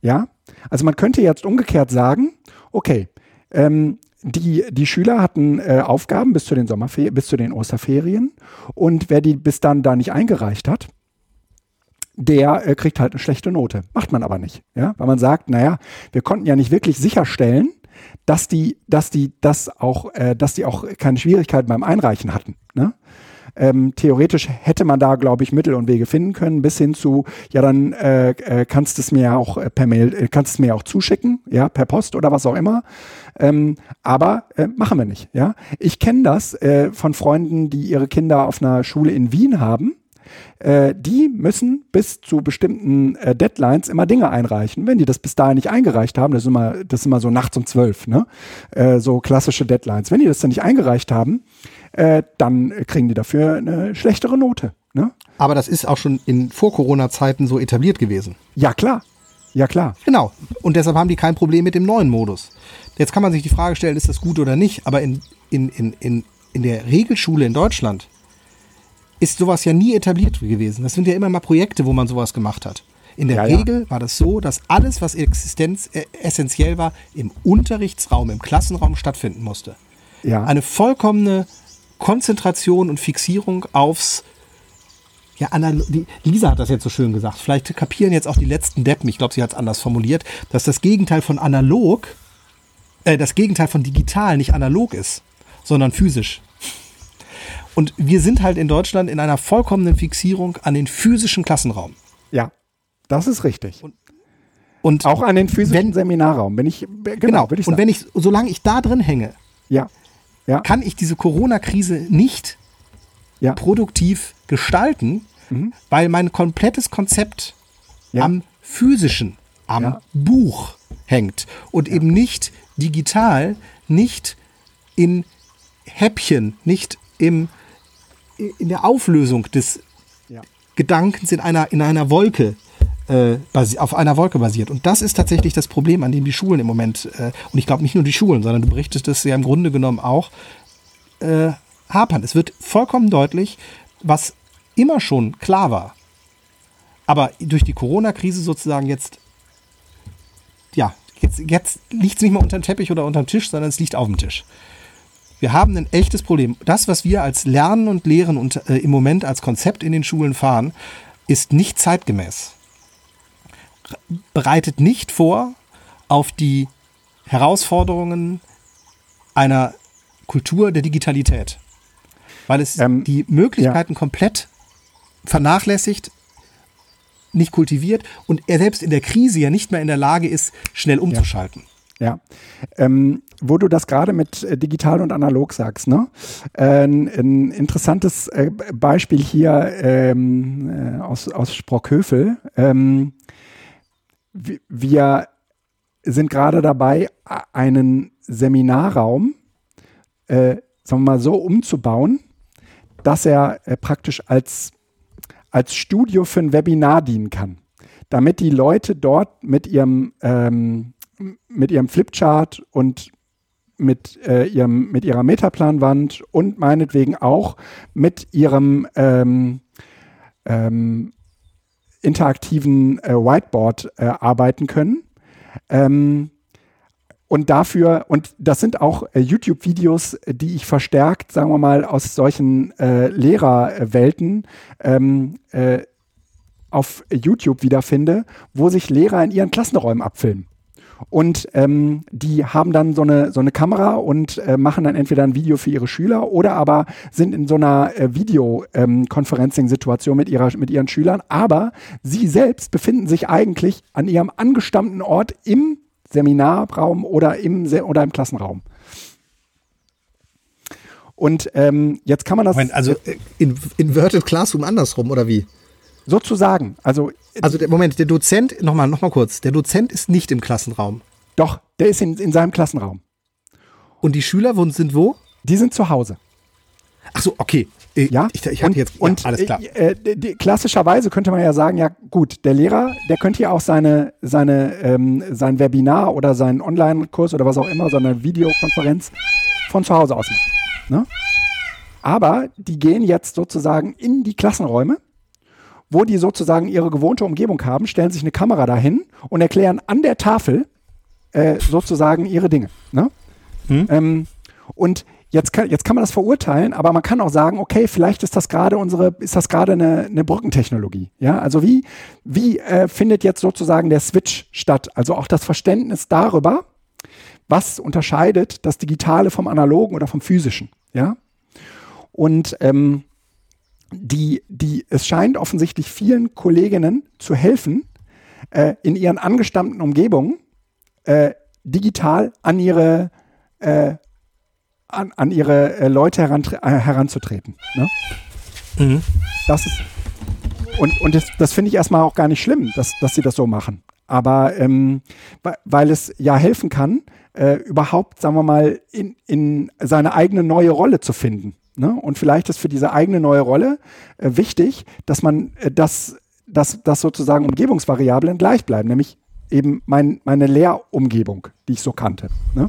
[SPEAKER 1] Ja? Also man könnte jetzt umgekehrt sagen, okay, ähm, die, die Schüler hatten äh, Aufgaben bis zu den Sommerferien, bis zu den Osterferien und wer die bis dann da nicht eingereicht hat, der äh, kriegt halt eine schlechte Note. Macht man aber nicht, ja, weil man sagt, naja, wir konnten ja nicht wirklich sicherstellen, dass die, dass die das auch, äh, dass die auch keine Schwierigkeiten beim Einreichen hatten. Ne? Ähm, theoretisch hätte man da, glaube ich, Mittel und Wege finden können, bis hin zu, ja, dann äh, äh, kannst du es mir auch äh, per Mail, äh, kannst es mir auch zuschicken, ja, per Post oder was auch immer. Ähm, aber äh, machen wir nicht, ja. Ich kenne das äh, von Freunden, die ihre Kinder auf einer Schule in Wien haben äh, die müssen bis zu bestimmten äh, Deadlines immer Dinge einreichen. Wenn die das bis dahin nicht eingereicht haben, das ist immer, das ist immer so nachts um zwölf, ne? Äh, so klassische Deadlines. Wenn die das dann nicht eingereicht haben, äh, dann kriegen die dafür eine schlechtere Note. Ne?
[SPEAKER 2] Aber das ist auch schon in Vor-Corona-Zeiten so etabliert gewesen.
[SPEAKER 1] Ja, klar. Ja, klar.
[SPEAKER 2] Genau. Und deshalb haben die kein Problem mit dem neuen Modus. Jetzt kann man sich die Frage stellen, ist das gut oder nicht? Aber in, in, in, in, in der Regelschule in Deutschland ist sowas ja nie etabliert gewesen. Das sind ja immer mal Projekte, wo man sowas gemacht hat. In der ja, Regel ja. war das so, dass alles, was Existenz äh, essentiell war, im Unterrichtsraum, im Klassenraum stattfinden musste. Ja. Eine vollkommene Konzentration und Fixierung aufs ja, die, Lisa hat das jetzt so schön gesagt. Vielleicht kapieren jetzt auch die letzten Deppen, ich glaube, sie hat es anders formuliert, dass das Gegenteil von analog, äh, das Gegenteil von digital nicht analog ist, sondern physisch. Und wir sind halt in Deutschland in einer vollkommenen Fixierung an den physischen Klassenraum.
[SPEAKER 1] Ja, das ist richtig. Und, und auch an den physischen wenn, Seminarraum. Wenn ich,
[SPEAKER 2] genau, genau. Ich und wenn ich, solange ich da drin hänge,
[SPEAKER 1] ja.
[SPEAKER 2] Ja. kann ich diese Corona-Krise nicht ja. produktiv gestalten, mhm. weil mein komplettes Konzept ja. am physischen, am ja. Buch hängt und eben nicht digital, nicht in Häppchen, nicht im in der Auflösung des ja. Gedankens in einer, in einer Wolke äh, auf einer Wolke basiert. Und das ist tatsächlich das Problem, an dem die Schulen im Moment, äh, und ich glaube nicht nur die Schulen, sondern du berichtest das ja im Grunde genommen auch, äh, hapern. Es wird vollkommen deutlich, was immer schon klar war, aber durch die Corona-Krise sozusagen jetzt, ja, jetzt, jetzt liegt es nicht mehr unter dem Teppich oder unter dem Tisch, sondern es liegt auf dem Tisch. Wir haben ein echtes Problem. Das, was wir als Lernen und Lehren und äh, im Moment als Konzept in den Schulen fahren, ist nicht zeitgemäß. Bereitet nicht vor auf die Herausforderungen einer Kultur der Digitalität. Weil es ähm, die Möglichkeiten ja. komplett vernachlässigt, nicht kultiviert und er selbst in der Krise ja nicht mehr in der Lage ist, schnell umzuschalten.
[SPEAKER 1] Ja. Ähm, wo du das gerade mit äh, digital und analog sagst, ne? Äh, ein interessantes äh, Beispiel hier ähm, äh, aus, aus Sprockhövel. Ähm, wir sind gerade dabei, einen Seminarraum, äh, sagen wir mal so, umzubauen, dass er äh, praktisch als, als Studio für ein Webinar dienen kann. Damit die Leute dort mit ihrem, ähm, mit ihrem Flipchart und mit, äh, ihrem, mit ihrer Metaplanwand und meinetwegen auch mit ihrem ähm, ähm, interaktiven äh, Whiteboard äh, arbeiten können. Ähm, und dafür, und das sind auch äh, YouTube-Videos, die ich verstärkt, sagen wir mal, aus solchen äh, Lehrerwelten ähm, äh, auf YouTube wiederfinde, wo sich Lehrer in ihren Klassenräumen abfilmen. Und ähm, die haben dann so eine, so eine Kamera und äh, machen dann entweder ein Video für ihre Schüler oder aber sind in so einer äh, Videoconferencing-Situation ähm, mit, mit ihren Schülern. Aber sie selbst befinden sich eigentlich an ihrem angestammten Ort im Seminarraum oder im, oder im Klassenraum. Und ähm, jetzt kann man das. Moment,
[SPEAKER 2] also in, Inverted Classroom andersrum, oder wie?
[SPEAKER 1] Sozusagen. Also,
[SPEAKER 2] also der, Moment, der Dozent, nochmal noch mal kurz, der Dozent ist nicht im Klassenraum.
[SPEAKER 1] Doch, der ist in, in seinem Klassenraum.
[SPEAKER 2] Und die Schüler sind wo?
[SPEAKER 1] Die sind zu Hause.
[SPEAKER 2] Ach so, okay. Äh,
[SPEAKER 1] Ja,
[SPEAKER 2] Ich, ich hatte jetzt,
[SPEAKER 1] und
[SPEAKER 2] ja, alles klar.
[SPEAKER 1] Äh, äh, die, klassischerweise könnte man ja sagen, ja gut, der Lehrer, der könnte ja auch seine, seine, ähm, sein Webinar oder seinen Online-Kurs oder was auch immer, seine Videokonferenz von zu Hause aus machen. Ne? Aber die gehen jetzt sozusagen in die Klassenräume, wo die sozusagen ihre gewohnte Umgebung haben, stellen sich eine Kamera dahin und erklären an der Tafel äh, sozusagen ihre Dinge. Ne? Ähm, und jetzt kann, jetzt kann man das verurteilen, aber man kann auch sagen, okay, vielleicht ist das gerade unsere, ist das gerade eine, eine Brückentechnologie. Ja, also wie, wie äh, findet jetzt sozusagen der Switch statt? Also auch das Verständnis darüber, was unterscheidet das Digitale vom Analogen oder vom Physischen. Ja. Und ähm, die, die, es scheint offensichtlich vielen Kolleginnen zu helfen, äh, in ihren angestammten Umgebungen äh, digital an ihre, äh, an, an ihre äh, Leute herantre- äh, heranzutreten. Ne?
[SPEAKER 2] Mhm.
[SPEAKER 1] Das ist, und, und das, das finde ich erstmal auch gar nicht schlimm, dass, dass sie das so machen. Aber ähm, weil, weil es ja helfen kann, äh, überhaupt, sagen wir mal, in, in seine eigene neue Rolle zu finden. Ne? Und vielleicht ist für diese eigene neue Rolle äh, wichtig, dass man äh, das, dass, dass sozusagen Umgebungsvariablen gleich bleiben, nämlich eben mein, meine Lehrumgebung, die ich so kannte. Ne?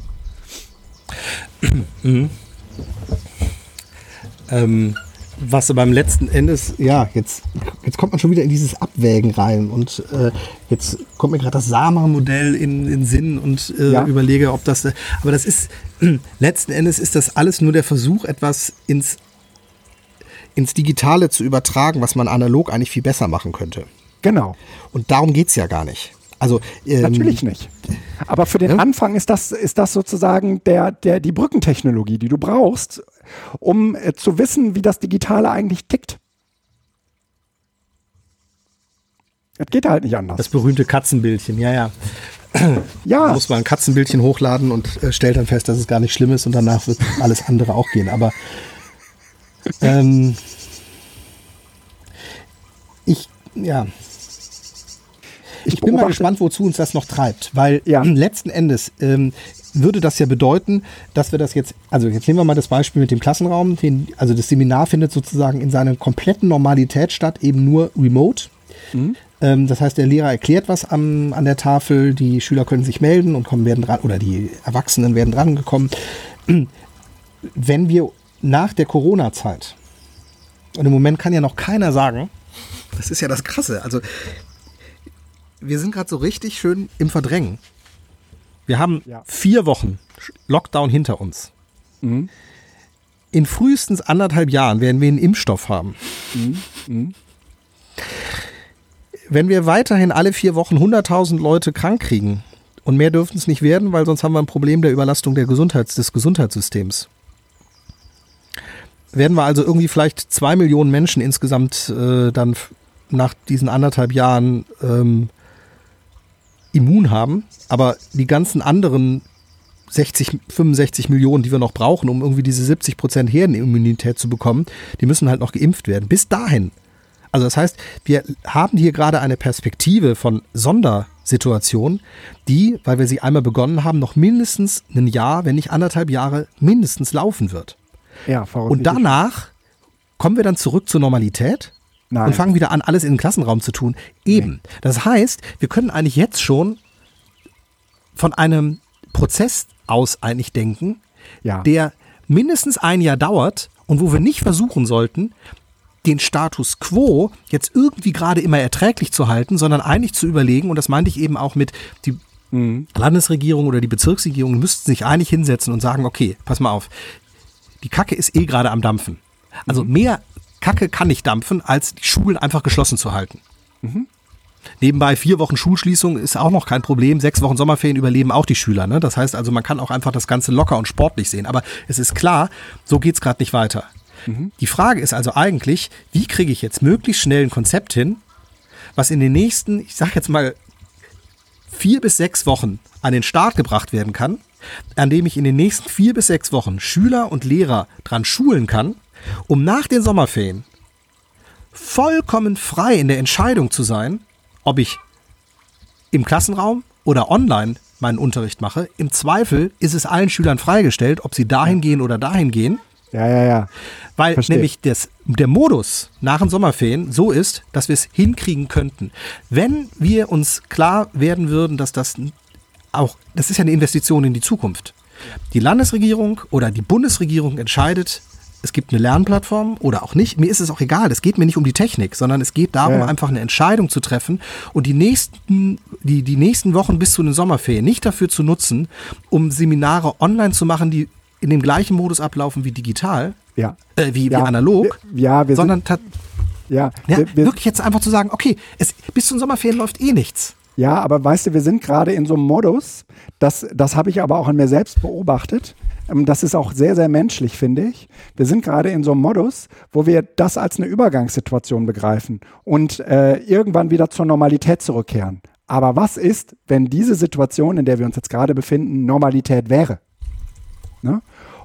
[SPEAKER 2] Ähm, was aber am letzten Endes, ja, jetzt, jetzt kommt man schon wieder in dieses Abwägen rein und äh, jetzt kommt mir gerade das Sama-Modell in den Sinn und äh,
[SPEAKER 1] Ja.
[SPEAKER 2] überlege, ob das, äh, aber das ist, letzten Endes ist das alles nur der Versuch, etwas ins, ins Digitale zu übertragen, was man analog eigentlich viel besser machen könnte.
[SPEAKER 1] Genau.
[SPEAKER 2] Und darum geht es ja gar nicht. Also, ähm,
[SPEAKER 1] Natürlich nicht. Aber für den
[SPEAKER 2] Ja.
[SPEAKER 1] Anfang ist das, ist das sozusagen der, der, die Brückentechnologie, die du brauchst, um äh, zu wissen, wie das Digitale eigentlich tickt. Das geht halt nicht anders.
[SPEAKER 2] Das berühmte Katzenbildchen, ja, ja.
[SPEAKER 1] ja,
[SPEAKER 2] muss man ein Katzenbildchen hochladen und äh, stellt dann fest, dass es gar nicht schlimm ist und danach wird alles andere auch gehen. Aber ähm, ich, ja,
[SPEAKER 1] ich,
[SPEAKER 2] ich bin mal gespannt, wozu uns das noch treibt, weil
[SPEAKER 1] Ja.
[SPEAKER 2] letzten Endes ähm, würde das ja bedeuten, dass wir das jetzt, also jetzt nehmen wir mal das Beispiel mit dem Klassenraum, den, also das Seminar findet sozusagen in seiner kompletten Normalität statt, eben nur remote. Ähm, das heißt, der Lehrer erklärt was am, an der Tafel, die Schüler können sich melden und kommen werden dran, oder die Erwachsenen werden dran gekommen. Wenn wir nach der Corona-Zeit, und im Moment kann ja noch keiner sagen, das ist ja das Krasse, also wir sind gerade so richtig schön im Verdrängen. Wir haben
[SPEAKER 1] Ja.
[SPEAKER 2] vier Wochen Lockdown hinter uns. In frühestens anderthalb Jahren werden wir einen Impfstoff haben. Wenn wir weiterhin alle vier Wochen 100.000 Leute krank kriegen und mehr dürfen es nicht werden, weil sonst haben wir ein Problem der Überlastung der Gesundheits des Gesundheitssystems. Werden wir also irgendwie vielleicht zwei Millionen Menschen insgesamt äh, dann nach diesen anderthalb Jahren ähm, immun haben, aber die ganzen anderen 60, 65 Millionen, die wir noch brauchen, um irgendwie diese 70 Prozent Herdenimmunität zu bekommen, die müssen halt noch geimpft werden. Bis dahin. Also das heißt, wir haben hier gerade eine Perspektive von Sondersituation, die, weil wir sie einmal begonnen haben, noch mindestens ein Jahr, wenn nicht anderthalb Jahre mindestens laufen wird.
[SPEAKER 1] ja.
[SPEAKER 2] Und danach kommen wir dann zurück zur Normalität
[SPEAKER 1] Nein.
[SPEAKER 2] und fangen wieder an, alles in den Klassenraum zu tun. Eben. Das heißt, wir können eigentlich jetzt schon von einem Prozess aus eigentlich denken,
[SPEAKER 1] Ja.
[SPEAKER 2] der mindestens ein Jahr dauert und wo wir nicht versuchen sollten, den Status quo jetzt irgendwie gerade immer erträglich zu halten, sondern eigentlich zu überlegen, und das meinte ich eben auch mit, die Landesregierung oder die Bezirksregierung müssten sich eigentlich hinsetzen und sagen, okay, pass mal auf, die Kacke ist eh gerade am Dampfen. Also mehr Kacke kann nicht dampfen, als die Schulen einfach geschlossen zu halten. Nebenbei vier Wochen Schulschließung ist auch noch kein Problem. Sechs Wochen Sommerferien überleben auch die Schüler. Ne? Das heißt also, man kann auch einfach das Ganze locker und sportlich sehen. Aber es ist klar, so geht's gerade nicht weiter. Die Frage ist also eigentlich, wie kriege ich jetzt möglichst schnell ein Konzept hin, was in den nächsten, ich sag jetzt mal, vier bis sechs Wochen an den Start gebracht werden kann, an dem ich in den nächsten vier bis sechs Wochen Schüler und Lehrer dran schulen kann, um nach den Sommerferien vollkommen frei in der Entscheidung zu sein, ob ich im Klassenraum oder online meinen Unterricht mache. Im Zweifel ist es allen Schülern freigestellt, ob sie dahin gehen oder dahin gehen.
[SPEAKER 1] Ja, ja, ja.
[SPEAKER 2] Weil
[SPEAKER 1] Versteh.
[SPEAKER 2] nämlich das, der Modus nach den Sommerferien so ist, dass wir es hinkriegen könnten. Wenn wir uns klar werden würden, dass das auch, das ist ja eine Investition in die Zukunft. Die Landesregierung oder die Bundesregierung entscheidet, es gibt eine Lernplattform oder auch nicht. Mir ist es auch egal. Es geht mir nicht um die Technik, sondern es geht darum,
[SPEAKER 1] Ja,
[SPEAKER 2] einfach eine Entscheidung zu treffen und die nächsten, die, die nächsten Wochen bis zu den Sommerferien nicht dafür zu nutzen, um Seminare online zu machen, die in dem gleichen Modus ablaufen wie digital,
[SPEAKER 1] Ja.
[SPEAKER 2] äh, wie,
[SPEAKER 1] ja.
[SPEAKER 2] wie analog,
[SPEAKER 1] ja, wir
[SPEAKER 2] sondern
[SPEAKER 1] sind, ja,
[SPEAKER 2] ja,
[SPEAKER 1] wir, wir,
[SPEAKER 2] wirklich jetzt einfach zu sagen, okay, es, bis zu den Sommerferien läuft eh nichts.
[SPEAKER 1] Ja, aber weißt du, wir sind gerade in so einem Modus, das, das habe ich aber auch an mir selbst beobachtet. Ähm, Das ist auch sehr, sehr menschlich, finde ich. Wir sind gerade in so einem Modus, wo wir das als eine Übergangssituation begreifen und äh, irgendwann wieder zur Normalität zurückkehren. Aber was ist, wenn diese Situation, in der wir uns jetzt gerade befinden, Normalität wäre? Ne?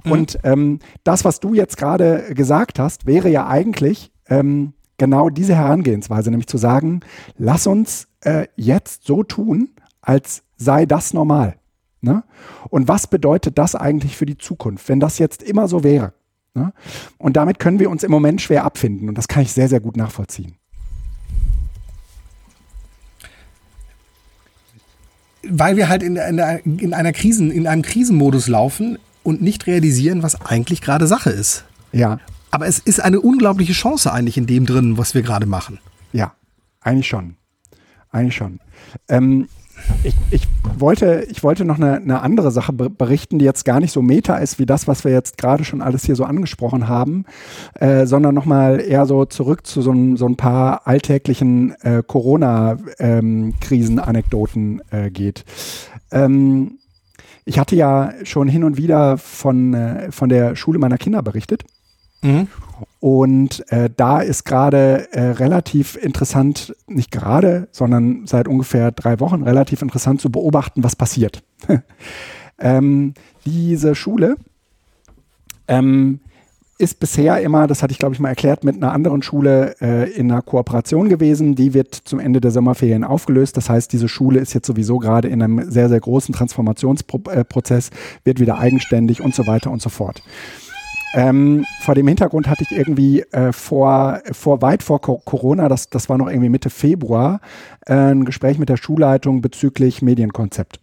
[SPEAKER 1] Und ähm, das, was du jetzt gerade gesagt hast, wäre ja eigentlich ähm, genau diese Herangehensweise, nämlich zu sagen, lass uns äh, jetzt so tun, als sei das normal. Ne? Und was bedeutet das eigentlich für die Zukunft, wenn das jetzt immer so wäre? Ne? Und damit können wir uns im Moment schwer abfinden und das kann ich sehr, sehr gut nachvollziehen.
[SPEAKER 2] Weil wir halt in, einer- in, einer Krisen, in einem Krisenmodus laufen und nicht realisieren, was eigentlich gerade Sache ist.
[SPEAKER 1] Ja,
[SPEAKER 2] Aber es ist eine unglaubliche Chance eigentlich in dem drin, was wir gerade machen.
[SPEAKER 1] Ja, eigentlich schon. Eigentlich schon. Ähm, ich, ich, wollte, ich wollte noch eine, eine andere Sache be- berichten, die jetzt gar nicht so meta ist wie das, was wir jetzt gerade schon alles hier so angesprochen haben, äh, sondern nochmal eher so zurück zu so, ein- so ein paar alltäglichen äh, Corona-Krisen-Anekdoten äh, geht. Ähm, ich hatte ja schon hin und wieder von, äh, von der Schule meiner Kinder berichtet. Und äh, da ist gerade äh, relativ interessant, nicht gerade, sondern seit ungefähr drei Wochen relativ interessant zu beobachten, was passiert. ähm, diese Schule ähm, ist bisher immer, das hatte ich glaube ich mal erklärt, mit einer anderen Schule äh, in einer Kooperation gewesen. Die wird zum Ende der Sommerferien aufgelöst. Das heißt, diese Schule ist jetzt sowieso gerade in einem sehr, sehr großen Transformationsprozess, wird wieder eigenständig und so weiter und so fort. Ähm, vor dem Hintergrund hatte ich irgendwie äh, vor, vor weit vor Co Corona, das, das war noch irgendwie Mitte Februar, äh, ein Gespräch mit der Schulleitung bezüglich Medienkonzept.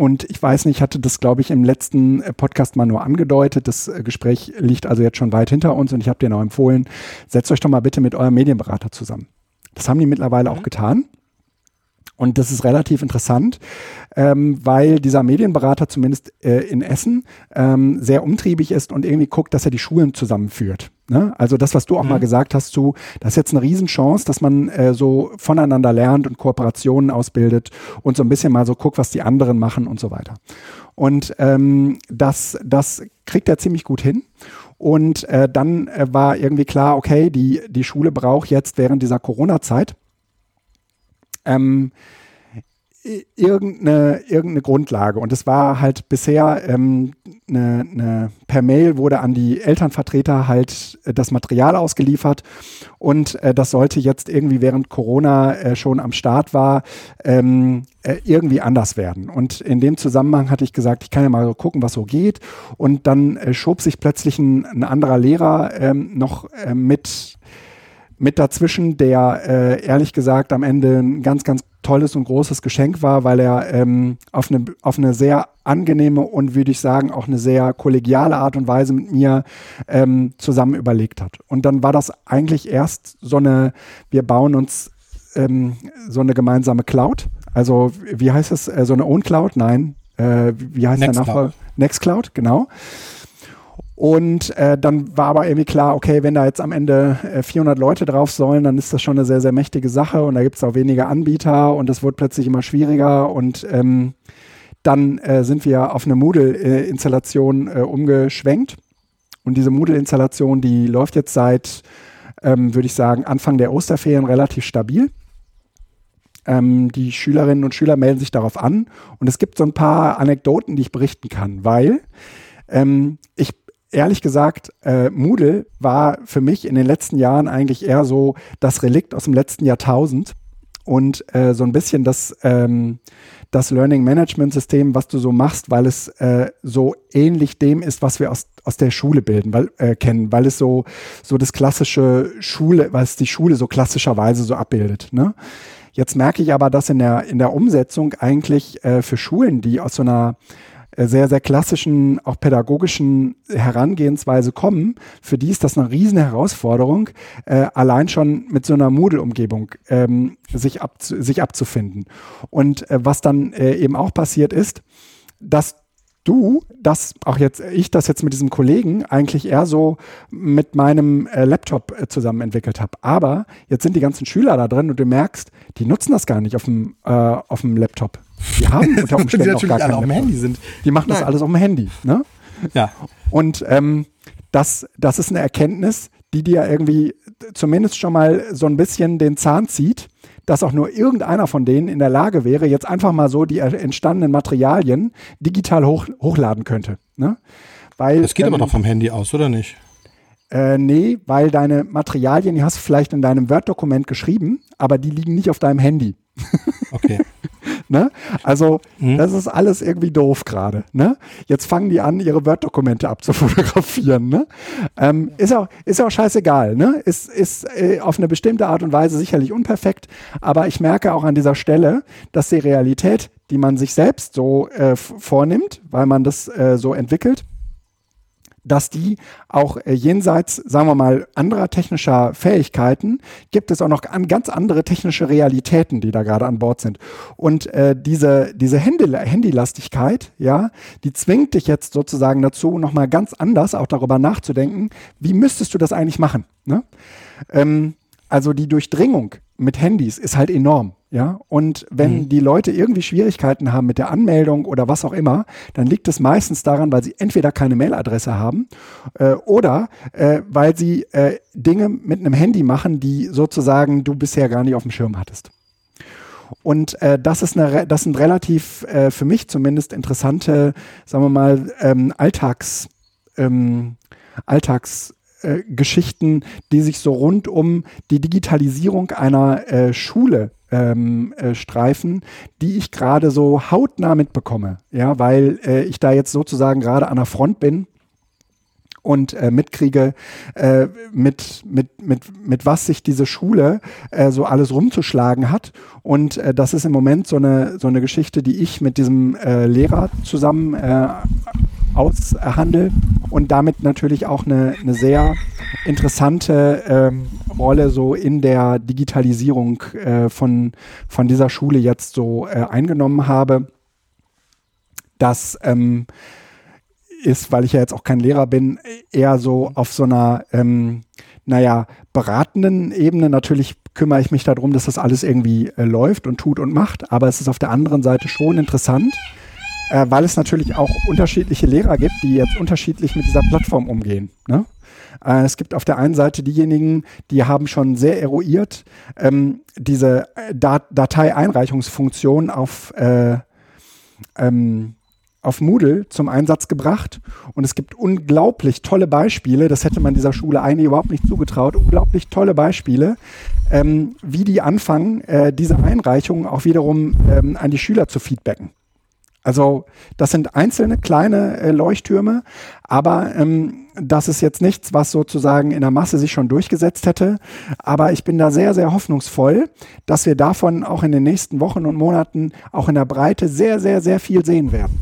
[SPEAKER 1] Und ich weiß nicht, ich hatte das, glaube ich, im letzten äh, Podcast mal nur angedeutet. Das äh, Gespräch liegt also jetzt schon weit hinter uns und ich habe dir noch empfohlen, setzt euch doch mal bitte mit eurem Medienberater zusammen. Das haben die mittlerweile auch getan. Und das ist relativ interessant, ähm, weil dieser Medienberater zumindest äh, in Essen ähm, sehr umtriebig ist und irgendwie guckt, dass er die Schulen zusammenführt. Ne? Also das, was du auch mal gesagt hast, zu, das ist jetzt eine Riesenchance, dass man äh, so voneinander lernt und Kooperationen ausbildet und so ein bisschen mal so guckt, was die anderen machen und so weiter. Und ähm, das, das kriegt er ziemlich gut hin. Und äh, dann äh, war irgendwie klar, okay, die, die Schule braucht jetzt während dieser Corona-Zeit ähm, irgendeine, irgendeine Grundlage. Und es war halt bisher ähm, eine, eine, per Mail wurde an die Elternvertreter halt äh, das Material ausgeliefert und äh, das sollte jetzt irgendwie während Corona äh, schon am Start war, ähm, äh, irgendwie anders werden. Und in dem Zusammenhang hatte ich gesagt, ich kann ja mal gucken, was so geht. Und dann äh, schob sich plötzlich ein, ein anderer Lehrer ähm, noch mit mit dazwischen, der äh, ehrlich gesagt am Ende ein ganz, ganz tolles und großes Geschenk war, weil er ähm, auf, eine, auf eine sehr angenehme und würde ich sagen auch eine sehr kollegiale Art und Weise mit mir ähm, zusammen überlegt hat. Und dann war das eigentlich erst so eine, wir bauen uns ähm, so eine gemeinsame Cloud. Also wie heißt es, äh, so eine Own Cloud? Nein. Äh, wie heißt der
[SPEAKER 2] Nextcloud.
[SPEAKER 1] Nachfolger? Nextcloud, genau. Und äh, dann war aber irgendwie klar, okay, wenn da jetzt am Ende äh, 400 Leute drauf sollen, dann ist das schon eine sehr, sehr mächtige Sache und da gibt es auch weniger Anbieter und es wird plötzlich immer schwieriger und ähm, dann äh, sind wir auf eine Moodle-Installation äh, umgeschwenkt und diese Moodle-Installation, die läuft jetzt seit, ähm, würde ich sagen, Anfang der Osterferien relativ stabil. Ähm, die Schülerinnen und Schüler melden sich darauf an und es gibt so ein paar Anekdoten, die ich berichten kann, weil ähm, ich ehrlich gesagt, äh, Moodle war für mich in den letzten Jahren eigentlich eher so das Relikt aus dem letzten Jahrtausend. und äh, so ein bisschen das, ähm, das Learning Management System, was du so machst, weil es äh, so ähnlich dem ist, was wir aus, aus der Schule bilden, weil, äh, kennen, weil es so, so das klassische Schule, weil es die Schule so klassischerweise so abbildet. Ne? Jetzt merke ich aber, dass in der, in der Umsetzung eigentlich äh, für Schulen, die aus so einer sehr, sehr klassischen, auch pädagogischen Herangehensweise kommen, für die ist das eine riesen Herausforderung, äh, allein schon mit so einer Moodle-Umgebung ähm, sich, abzu sich abzufinden. Und äh, was dann äh, eben auch passiert ist, dass du das, auch jetzt, ich das jetzt mit diesem Kollegen eigentlich eher so mit meinem äh, Laptop äh, zusammen entwickelt habe. Aber jetzt sind die ganzen Schüler da drin und du merkst, die nutzen das gar nicht auf dem, äh, auf dem Laptop. Die haben unter Umständen auch gar kein
[SPEAKER 3] auf dem Handy sind.
[SPEAKER 1] Die machen Nein. das alles auf dem Handy. Ne?
[SPEAKER 3] Ja.
[SPEAKER 1] Und ähm, das, das ist eine Erkenntnis, die dir irgendwie zumindest schon mal so ein bisschen den Zahn zieht dass auch nur irgendeiner von denen in der Lage wäre, jetzt einfach mal so die entstandenen Materialien digital hoch, hochladen könnte. Ne?
[SPEAKER 3] Weil, das geht ähm, aber doch vom Handy aus, oder nicht?
[SPEAKER 1] Äh, nee, weil deine Materialien, die hast du vielleicht in deinem Word-Dokument geschrieben, aber die liegen nicht auf deinem Handy.
[SPEAKER 3] Okay.
[SPEAKER 1] ne? Also, mhm. das ist alles irgendwie doof gerade. Ne? Jetzt fangen die an, ihre Word-Dokumente abzufotografieren. Ne? Ähm, ist, auch, ist auch scheißegal. Ne? Ist, ist äh, auf eine bestimmte Art und Weise sicherlich unperfekt, aber ich merke auch an dieser Stelle, dass die Realität, die man sich selbst so äh, vornimmt, weil man das äh, so entwickelt, dass die auch äh, jenseits, sagen wir mal, anderer technischer Fähigkeiten, gibt es auch noch an, ganz andere technische Realitäten, die da gerade an Bord sind. Und äh, diese, diese Handy, Handylastigkeit, ja, die zwingt dich jetzt sozusagen dazu, nochmal ganz anders auch darüber nachzudenken, wie müsstest du das eigentlich machen? Ne? Ähm, also die Durchdringung mit Handys ist halt enorm. Ja, und wenn mhm. die Leute irgendwie Schwierigkeiten haben mit der Anmeldung oder was auch immer, dann liegt es meistens daran, weil sie entweder keine Mailadresse haben äh, oder äh, weil sie äh, Dinge mit einem Handy machen, die sozusagen du bisher gar nicht auf dem Schirm hattest. Und äh, das ist eine, das sind relativ äh, für mich zumindest interessante, sagen wir mal, ähm, Alltags, ähm, Alltags äh, Geschichten, die sich so rund um die Digitalisierung einer äh, Schule ähm, äh, streifen, die ich gerade so hautnah mitbekomme. Ja, weil äh, ich da jetzt sozusagen gerade an der Front bin und äh, mitkriege, äh, mit, mit, mit, mit was sich diese Schule äh, so alles rumzuschlagen hat. Und äh, das ist im Moment so eine, so eine Geschichte, die ich mit diesem äh, Lehrer zusammen äh, aushandle und damit natürlich auch eine, eine sehr interessante ähm, Rolle so in der Digitalisierung äh, von, von dieser Schule jetzt so äh, eingenommen habe. Das ähm, ist, weil ich ja jetzt auch kein Lehrer bin, eher so auf so einer, ähm, naja, beratenden Ebene. Natürlich kümmere ich mich darum, dass das alles irgendwie äh, läuft und tut und macht, aber es ist auf der anderen Seite schon interessant, äh, weil es natürlich auch unterschiedliche Lehrer gibt, die jetzt unterschiedlich mit dieser Plattform umgehen. Ne? Äh, es gibt auf der einen Seite diejenigen, die haben schon sehr eruiert ähm, diese äh, Dat Dateieinreichungsfunktion auf äh, ähm, auf Moodle zum Einsatz gebracht und es gibt unglaublich tolle Beispiele, das hätte man dieser Schule eigentlich überhaupt nicht zugetraut, unglaublich tolle Beispiele, ähm, wie die anfangen, äh, diese Einreichungen auch wiederum ähm, an die Schüler zu feedbacken. Also das sind einzelne kleine äh, Leuchttürme, aber ähm, das ist jetzt nichts, was sozusagen in der Masse sich schon durchgesetzt hätte. Aber ich bin da sehr, sehr hoffnungsvoll, dass wir davon auch in den nächsten Wochen und Monaten auch in der Breite sehr, sehr, sehr viel sehen werden.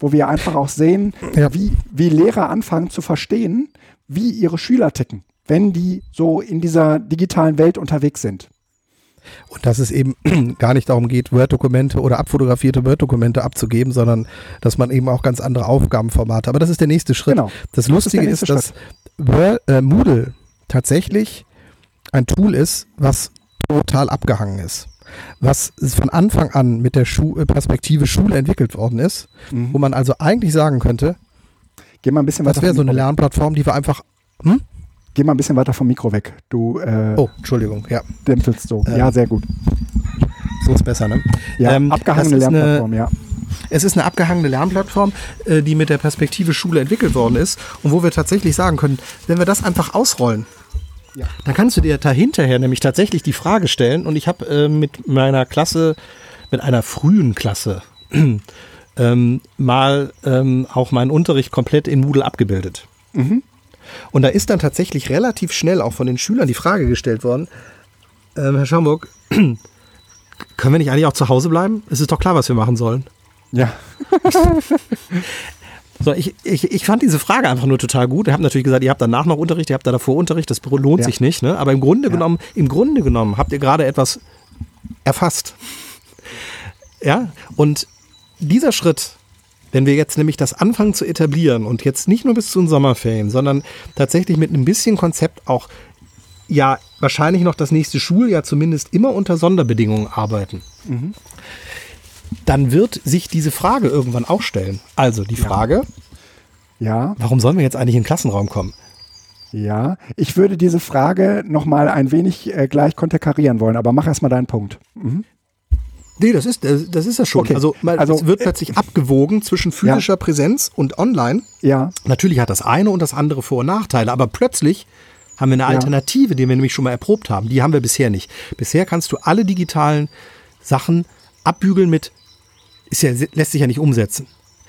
[SPEAKER 1] Wo wir einfach auch sehen, ja. wie, wie Lehrer anfangen zu verstehen, wie ihre Schüler ticken, wenn die so in dieser digitalen Welt unterwegs sind.
[SPEAKER 2] Und dass es eben gar nicht darum geht, Word-Dokumente oder abfotografierte Word-Dokumente abzugeben, sondern dass man eben auch ganz andere Aufgabenformate. Aber das ist der nächste Schritt. Genau. Das Lustige das ist, ist, dass Word, äh, Moodle tatsächlich ein Tool ist, was total abgehangen ist. Was von Anfang an mit der Schu äh, Perspektive Schule entwickelt worden ist, mhm. wo man also eigentlich sagen könnte,
[SPEAKER 1] Geh mal ein bisschen
[SPEAKER 2] das wäre so eine Lernplattform, die wir einfach. Hm?
[SPEAKER 1] Geh mal ein bisschen weiter vom Mikro weg. Du. Äh,
[SPEAKER 2] oh, Entschuldigung, ja.
[SPEAKER 1] Dämpfelst so. Ähm, ja, sehr gut.
[SPEAKER 2] So ist besser, ne?
[SPEAKER 1] Ja, ähm, abgehangene Lernplattform,
[SPEAKER 2] ja. Es ist eine abgehangene Lernplattform, äh, die mit der Perspektive Schule entwickelt worden ist und wo wir tatsächlich sagen können, wenn wir das einfach ausrollen, Ja. Dann kannst du dir dahinterher nämlich tatsächlich die Frage stellen und ich habe äh, mit meiner Klasse, mit einer frühen Klasse, ähm, mal ähm, auch meinen Unterricht komplett in Moodle abgebildet. Mhm. Und da ist dann tatsächlich relativ schnell auch von den Schülern die Frage gestellt worden, ähm, Herr Schaumburg, können wir nicht eigentlich auch zu Hause bleiben? Es ist doch klar, was wir machen sollen.
[SPEAKER 1] Ja.
[SPEAKER 2] So, ich, ich, ich fand diese Frage einfach nur total gut. Ich habe natürlich gesagt, ihr habt danach noch Unterricht, ihr habt da davor Unterricht, das lohnt ja. sich nicht. Ne? Aber im Grunde ja. genommen, im Grunde genommen habt ihr gerade etwas erfasst. Ja, und dieser Schritt, wenn wir jetzt nämlich das anfangen zu etablieren und jetzt nicht nur bis zu den Sommerferien, sondern tatsächlich mit einem bisschen Konzept auch ja wahrscheinlich noch das nächste Schuljahr zumindest immer unter Sonderbedingungen arbeiten. Mhm dann wird sich diese Frage irgendwann auch stellen. Also die Frage,
[SPEAKER 1] ja.
[SPEAKER 2] warum sollen wir jetzt eigentlich in den Klassenraum kommen?
[SPEAKER 1] Ja, ich würde diese Frage nochmal ein wenig äh, gleich konterkarieren wollen, aber mach erstmal deinen Punkt. Mhm.
[SPEAKER 2] Nee, das ist, das, ist ja schon. Okay. Also, also, es wird äh, plötzlich abgewogen zwischen physischer ja. Präsenz und online.
[SPEAKER 1] Ja.
[SPEAKER 2] Natürlich hat das eine und das andere Vor- und Nachteile, aber plötzlich haben wir eine Alternative, ja. die wir nämlich schon mal erprobt haben. Die haben wir bisher nicht. Bisher kannst du alle digitalen Sachen abbügeln mit ist ja, lässt sich ja nicht umsetzen.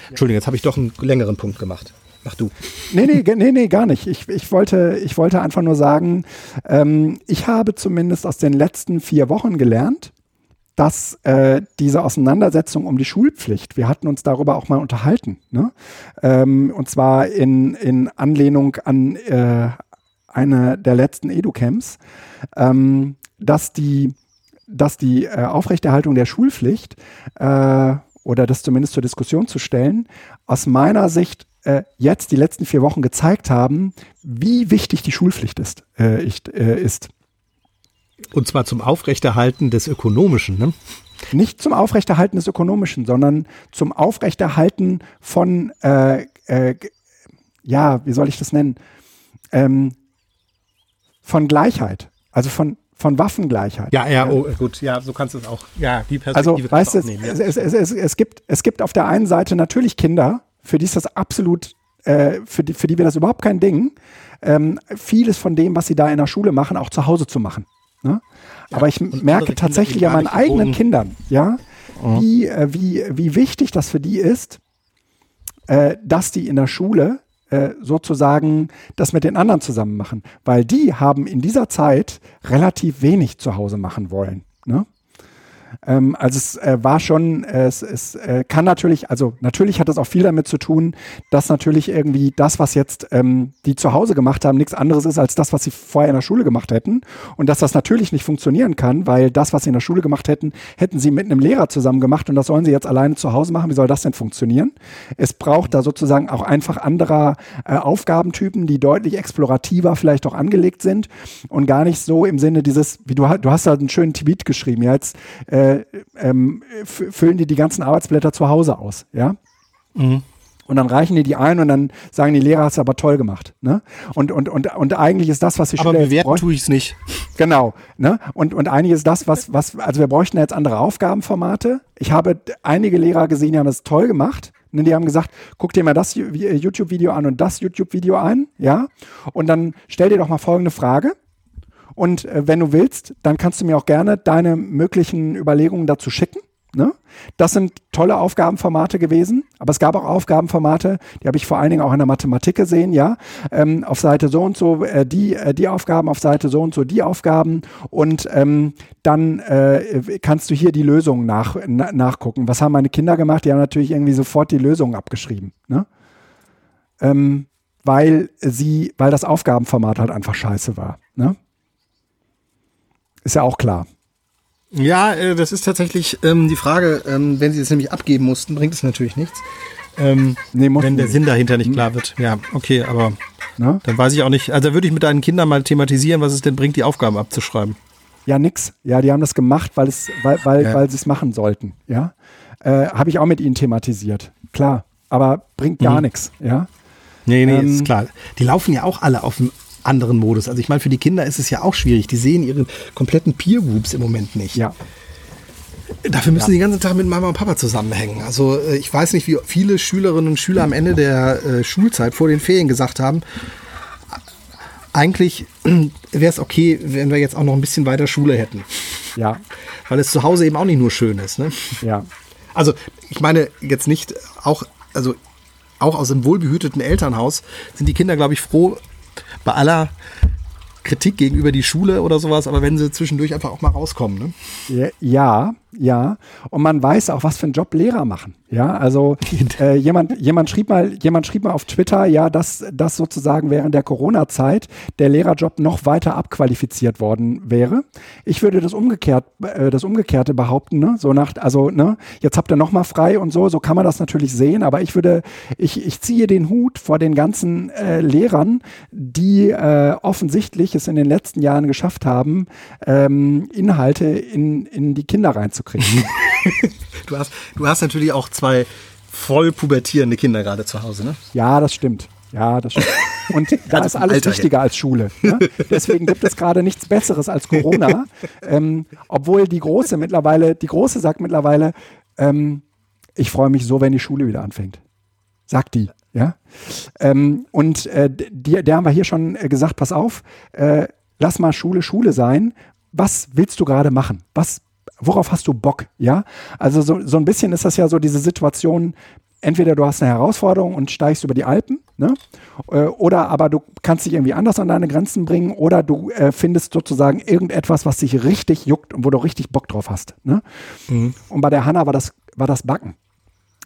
[SPEAKER 2] Entschuldigung, jetzt habe ich doch einen längeren Punkt gemacht. Mach du.
[SPEAKER 1] Nee, nee, nee, nee, gar nicht. Ich, ich, wollte, ich wollte einfach nur sagen, ähm, ich habe zumindest aus den letzten vier Wochen gelernt, dass äh, diese Auseinandersetzung um die Schulpflicht, wir hatten uns darüber auch mal unterhalten, ne? ähm, und zwar in, in Anlehnung an äh, eine der letzten Edu-Camps, ähm, dass die, dass die äh, Aufrechterhaltung der Schulpflicht äh, oder das zumindest zur Diskussion zu stellen, aus meiner Sicht äh, jetzt die letzten vier Wochen gezeigt haben, wie wichtig die Schulpflicht ist. Äh, äh, ist.
[SPEAKER 2] Und zwar zum Aufrechterhalten des Ökonomischen, ne?
[SPEAKER 1] Nicht zum Aufrechterhalten des Ökonomischen, sondern zum Aufrechterhalten von, äh, äh, ja, wie soll ich das nennen? Ähm, von Gleichheit. Also von, von Waffengleichheit.
[SPEAKER 2] Ja, ja, oh, gut, ja, so kannst du es auch. Ja,
[SPEAKER 1] die Perspektive also, weißt du, es, nehmen, ja. es, es, es, es, gibt, es gibt auf der einen Seite natürlich Kinder, für die ist das absolut, äh, für, die, für die wäre das überhaupt kein Ding, ähm, vieles von dem, was sie da in der Schule machen, auch zu Hause zu machen. Ne? Ja, Aber ich merke tatsächlich an meinen eigenen Kindern, ja, mhm. wie, äh, wie, wie wichtig das für die ist, äh, dass die in der Schule äh, sozusagen das mit den anderen zusammen machen, weil die haben in dieser Zeit relativ wenig zu Hause machen wollen. Ne? Ähm, also es äh, war schon, äh, es, es äh, kann natürlich, also natürlich hat das auch viel damit zu tun, dass natürlich irgendwie das, was jetzt ähm, die zu Hause gemacht haben, nichts anderes ist als das, was sie vorher in der Schule gemacht hätten. Und dass das natürlich nicht funktionieren kann, weil das, was sie in der Schule gemacht hätten, hätten sie mit einem Lehrer zusammen gemacht und das sollen sie jetzt alleine zu Hause machen. Wie soll das denn funktionieren? Es braucht da sozusagen auch einfach anderer äh, Aufgabentypen, die deutlich explorativer vielleicht auch angelegt sind und gar nicht so im Sinne dieses, wie du, du hast da einen schönen Tweet geschrieben, ja, jetzt äh, äh, ähm, füllen die die ganzen Arbeitsblätter zu Hause aus, ja. Mhm. Und dann reichen die die ein und dann sagen die Lehrer, hast du aber toll gemacht. Ne? Und, und, und, und eigentlich ist das, was die
[SPEAKER 2] aber bewerten tue ich es nicht.
[SPEAKER 1] Genau. Ne? Und, und eigentlich ist das, was, was, also wir bräuchten jetzt andere Aufgabenformate. Ich habe einige Lehrer gesehen, die haben das toll gemacht. Ne? Die haben gesagt, guck dir mal das YouTube-Video an und das YouTube-Video an, ja. Und dann stell dir doch mal folgende Frage. Und äh, wenn du willst, dann kannst du mir auch gerne deine möglichen Überlegungen dazu schicken. Ne? Das sind tolle Aufgabenformate gewesen, aber es gab auch Aufgabenformate, die habe ich vor allen Dingen auch in der Mathematik gesehen, ja. Ähm, auf Seite so und so äh, die, äh, die Aufgaben, auf Seite so und so die Aufgaben und ähm, dann äh, kannst du hier die Lösungen nach, na, nachgucken. Was haben meine Kinder gemacht? Die haben natürlich irgendwie sofort die Lösungen abgeschrieben. Ne? Ähm, weil sie, weil das Aufgabenformat halt einfach scheiße war. Ne? Ist ja auch klar.
[SPEAKER 2] Ja, äh, das ist tatsächlich ähm, die Frage, ähm, wenn sie es nämlich abgeben mussten, bringt es natürlich nichts. Ähm, nee, wenn der Sinn dahinter nicht klar wird. Ja, okay, aber Na? dann weiß ich auch nicht. Also würde ich mit deinen Kindern mal thematisieren, was es denn bringt, die Aufgaben abzuschreiben.
[SPEAKER 1] Ja, nix. Ja, die haben das gemacht, weil es, weil, weil, ja. weil sie es machen sollten. Ja, äh, habe ich auch mit ihnen thematisiert. Klar, aber bringt gar mhm. nichts. Ja.
[SPEAKER 2] Nee, nee, ähm, ist klar. Die laufen ja auch alle auf dem anderen Modus. Also ich meine, für die Kinder ist es ja auch schwierig. Die sehen ihre kompletten Peer Groups im Moment nicht.
[SPEAKER 1] Ja.
[SPEAKER 2] Dafür müssen ja. die den ganzen Tag mit Mama und Papa zusammenhängen. Also äh, ich weiß nicht, wie viele Schülerinnen und Schüler am Ende der äh, Schulzeit vor den Ferien gesagt haben, eigentlich wäre es okay, wenn wir jetzt auch noch ein bisschen weiter Schule hätten.
[SPEAKER 1] Ja,
[SPEAKER 2] Weil es zu Hause eben auch nicht nur schön ist. Ne?
[SPEAKER 1] ja.
[SPEAKER 2] Also ich meine jetzt nicht auch, also auch aus einem wohlbehüteten Elternhaus sind die Kinder, glaube ich, froh bei aller Kritik gegenüber die Schule oder sowas, aber wenn sie zwischendurch einfach auch mal rauskommen. Ne?
[SPEAKER 1] Ja, ja. Und man weiß auch, was für einen Job Lehrer machen. Ja, also äh, jemand, jemand schrieb mal, jemand schrieb mal auf Twitter, ja, dass das sozusagen während der Corona-Zeit der Lehrerjob noch weiter abqualifiziert worden wäre. Ich würde das umgekehrt, äh, das Umgekehrte behaupten, ne? So nach, also, ne, jetzt habt ihr noch mal frei und so, so kann man das natürlich sehen, aber ich würde, ich, ich ziehe den Hut vor den ganzen äh, Lehrern, die äh, offensichtlich es in den letzten Jahren geschafft haben, ähm, Inhalte in, in die Kinder reinzukriegen.
[SPEAKER 2] Du hast, du hast natürlich auch zwei voll pubertierende Kinder gerade zu Hause, ne?
[SPEAKER 1] Ja, das stimmt. Ja, das stimmt. Und da ist alles
[SPEAKER 2] Alter
[SPEAKER 1] wichtiger als Schule. Ne? Deswegen gibt es gerade nichts Besseres als Corona. Ähm, obwohl die Große mittlerweile, die Große sagt mittlerweile, ähm, ich freue mich so, wenn die Schule wieder anfängt. Sagt die, ja. Ähm, und äh, die, der haben wir hier schon äh, gesagt, pass auf, äh, lass mal Schule Schule sein. Was willst du gerade machen? Was, worauf hast du Bock? Ja. Also so, so ein bisschen ist das ja so diese Situation, entweder du hast eine Herausforderung und steigst über die Alpen, ne? Äh, oder aber du kannst dich irgendwie anders an deine Grenzen bringen, oder du äh, findest sozusagen irgendetwas, was dich richtig juckt und wo du richtig Bock drauf hast. Ne? Und bei der Hanna war das, war das Backen.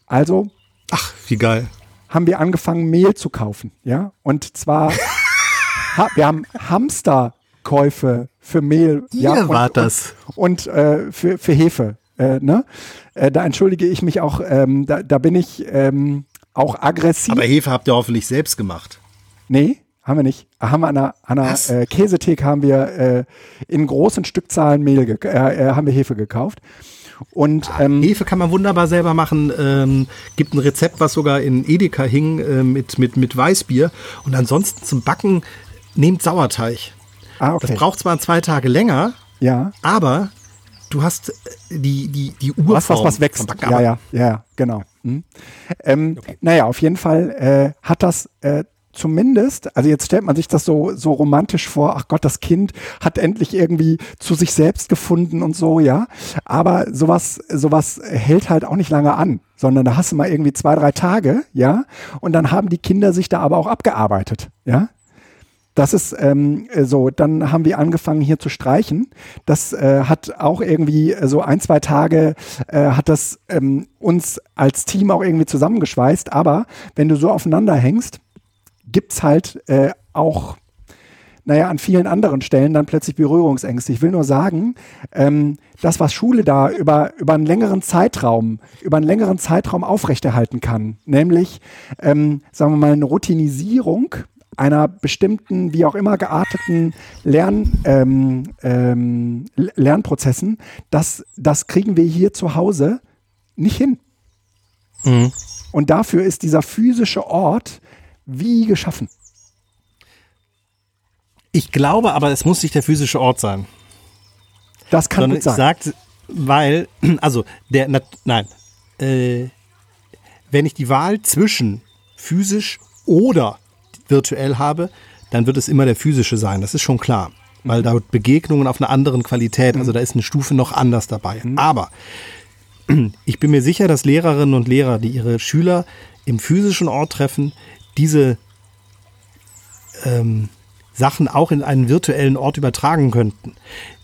[SPEAKER 1] Also
[SPEAKER 2] Ach, wie geil.
[SPEAKER 1] haben wir angefangen, Mehl zu kaufen. Ja? Und zwar, ha, wir haben Hamsterkäufe für Mehl. ja,
[SPEAKER 2] Ihr
[SPEAKER 1] und,
[SPEAKER 2] wart das.
[SPEAKER 1] Und, und äh, für, für Hefe. Äh, ne? äh, da entschuldige ich mich auch, ähm, da, da bin ich ähm, auch aggressiv.
[SPEAKER 2] Aber Hefe habt ihr hoffentlich selbst gemacht.
[SPEAKER 1] Nee, haben wir nicht. Haben wir an einer, an einer äh, Käsetheke haben wir äh, in großen Stückzahlen Mehl, äh, äh, haben wir Hefe gekauft. Und ähm,
[SPEAKER 2] Hefe kann man wunderbar selber machen. Ähm, gibt ein Rezept, was sogar in Edeka hing äh, mit, mit, mit Weißbier. Und ansonsten zum Backen nehmt Sauerteig.
[SPEAKER 1] Ah, okay.
[SPEAKER 2] Das braucht zwar zwei Tage länger,
[SPEAKER 1] ja.
[SPEAKER 2] aber du hast äh, die, die, die Urform.
[SPEAKER 1] was, was, was wächst. Ja, ja, ja, genau. Mhm. Ähm, Naja, auf jeden Fall äh, hat das äh, zumindest, also jetzt stellt man sich das so, so romantisch vor, ach Gott, das Kind hat endlich irgendwie zu sich selbst gefunden und so, ja. Aber sowas, sowas hält halt auch nicht lange an, sondern da hast du mal irgendwie zwei, drei Tage, ja. Und dann haben die Kinder sich da aber auch abgearbeitet, ja. Das ist ähm, äh, so, dann haben wir angefangen hier zu streichen. Das äh, hat auch irgendwie äh, so ein, zwei Tage äh, hat das ähm, uns als Team auch irgendwie zusammengeschweißt. Aber wenn du so aufeinander hängst, gibt's halt äh, auch, naja, an vielen anderen Stellen dann plötzlich Berührungsängste. Ich will nur sagen, ähm, das, was Schule da über, über einen längeren Zeitraum, über einen längeren Zeitraum aufrechterhalten kann, nämlich, ähm, sagen wir mal, eine Routinisierung einer bestimmten, wie auch immer gearteten Lern, ähm, ähm, Lernprozessen, das, das kriegen wir hier zu Hause nicht hin. Und dafür ist dieser physische Ort wie geschaffen.
[SPEAKER 2] ich glaube aber, es muss nicht der physische Ort sein.
[SPEAKER 1] Das kann
[SPEAKER 2] sondern
[SPEAKER 1] gut sein.
[SPEAKER 2] sagt, weil, also, der, nein, äh, wenn ich die Wahl zwischen physisch oder virtuell habe, dann wird es immer der physische sein. Das ist schon klar. Weil da Begegnungen auf einer anderen Qualität, also da ist eine Stufe noch anders dabei. Aber ich bin mir sicher, dass Lehrerinnen und Lehrer, die ihre Schüler im physischen Ort treffen, diese ähm, Sachen auch in einen virtuellen Ort übertragen könnten.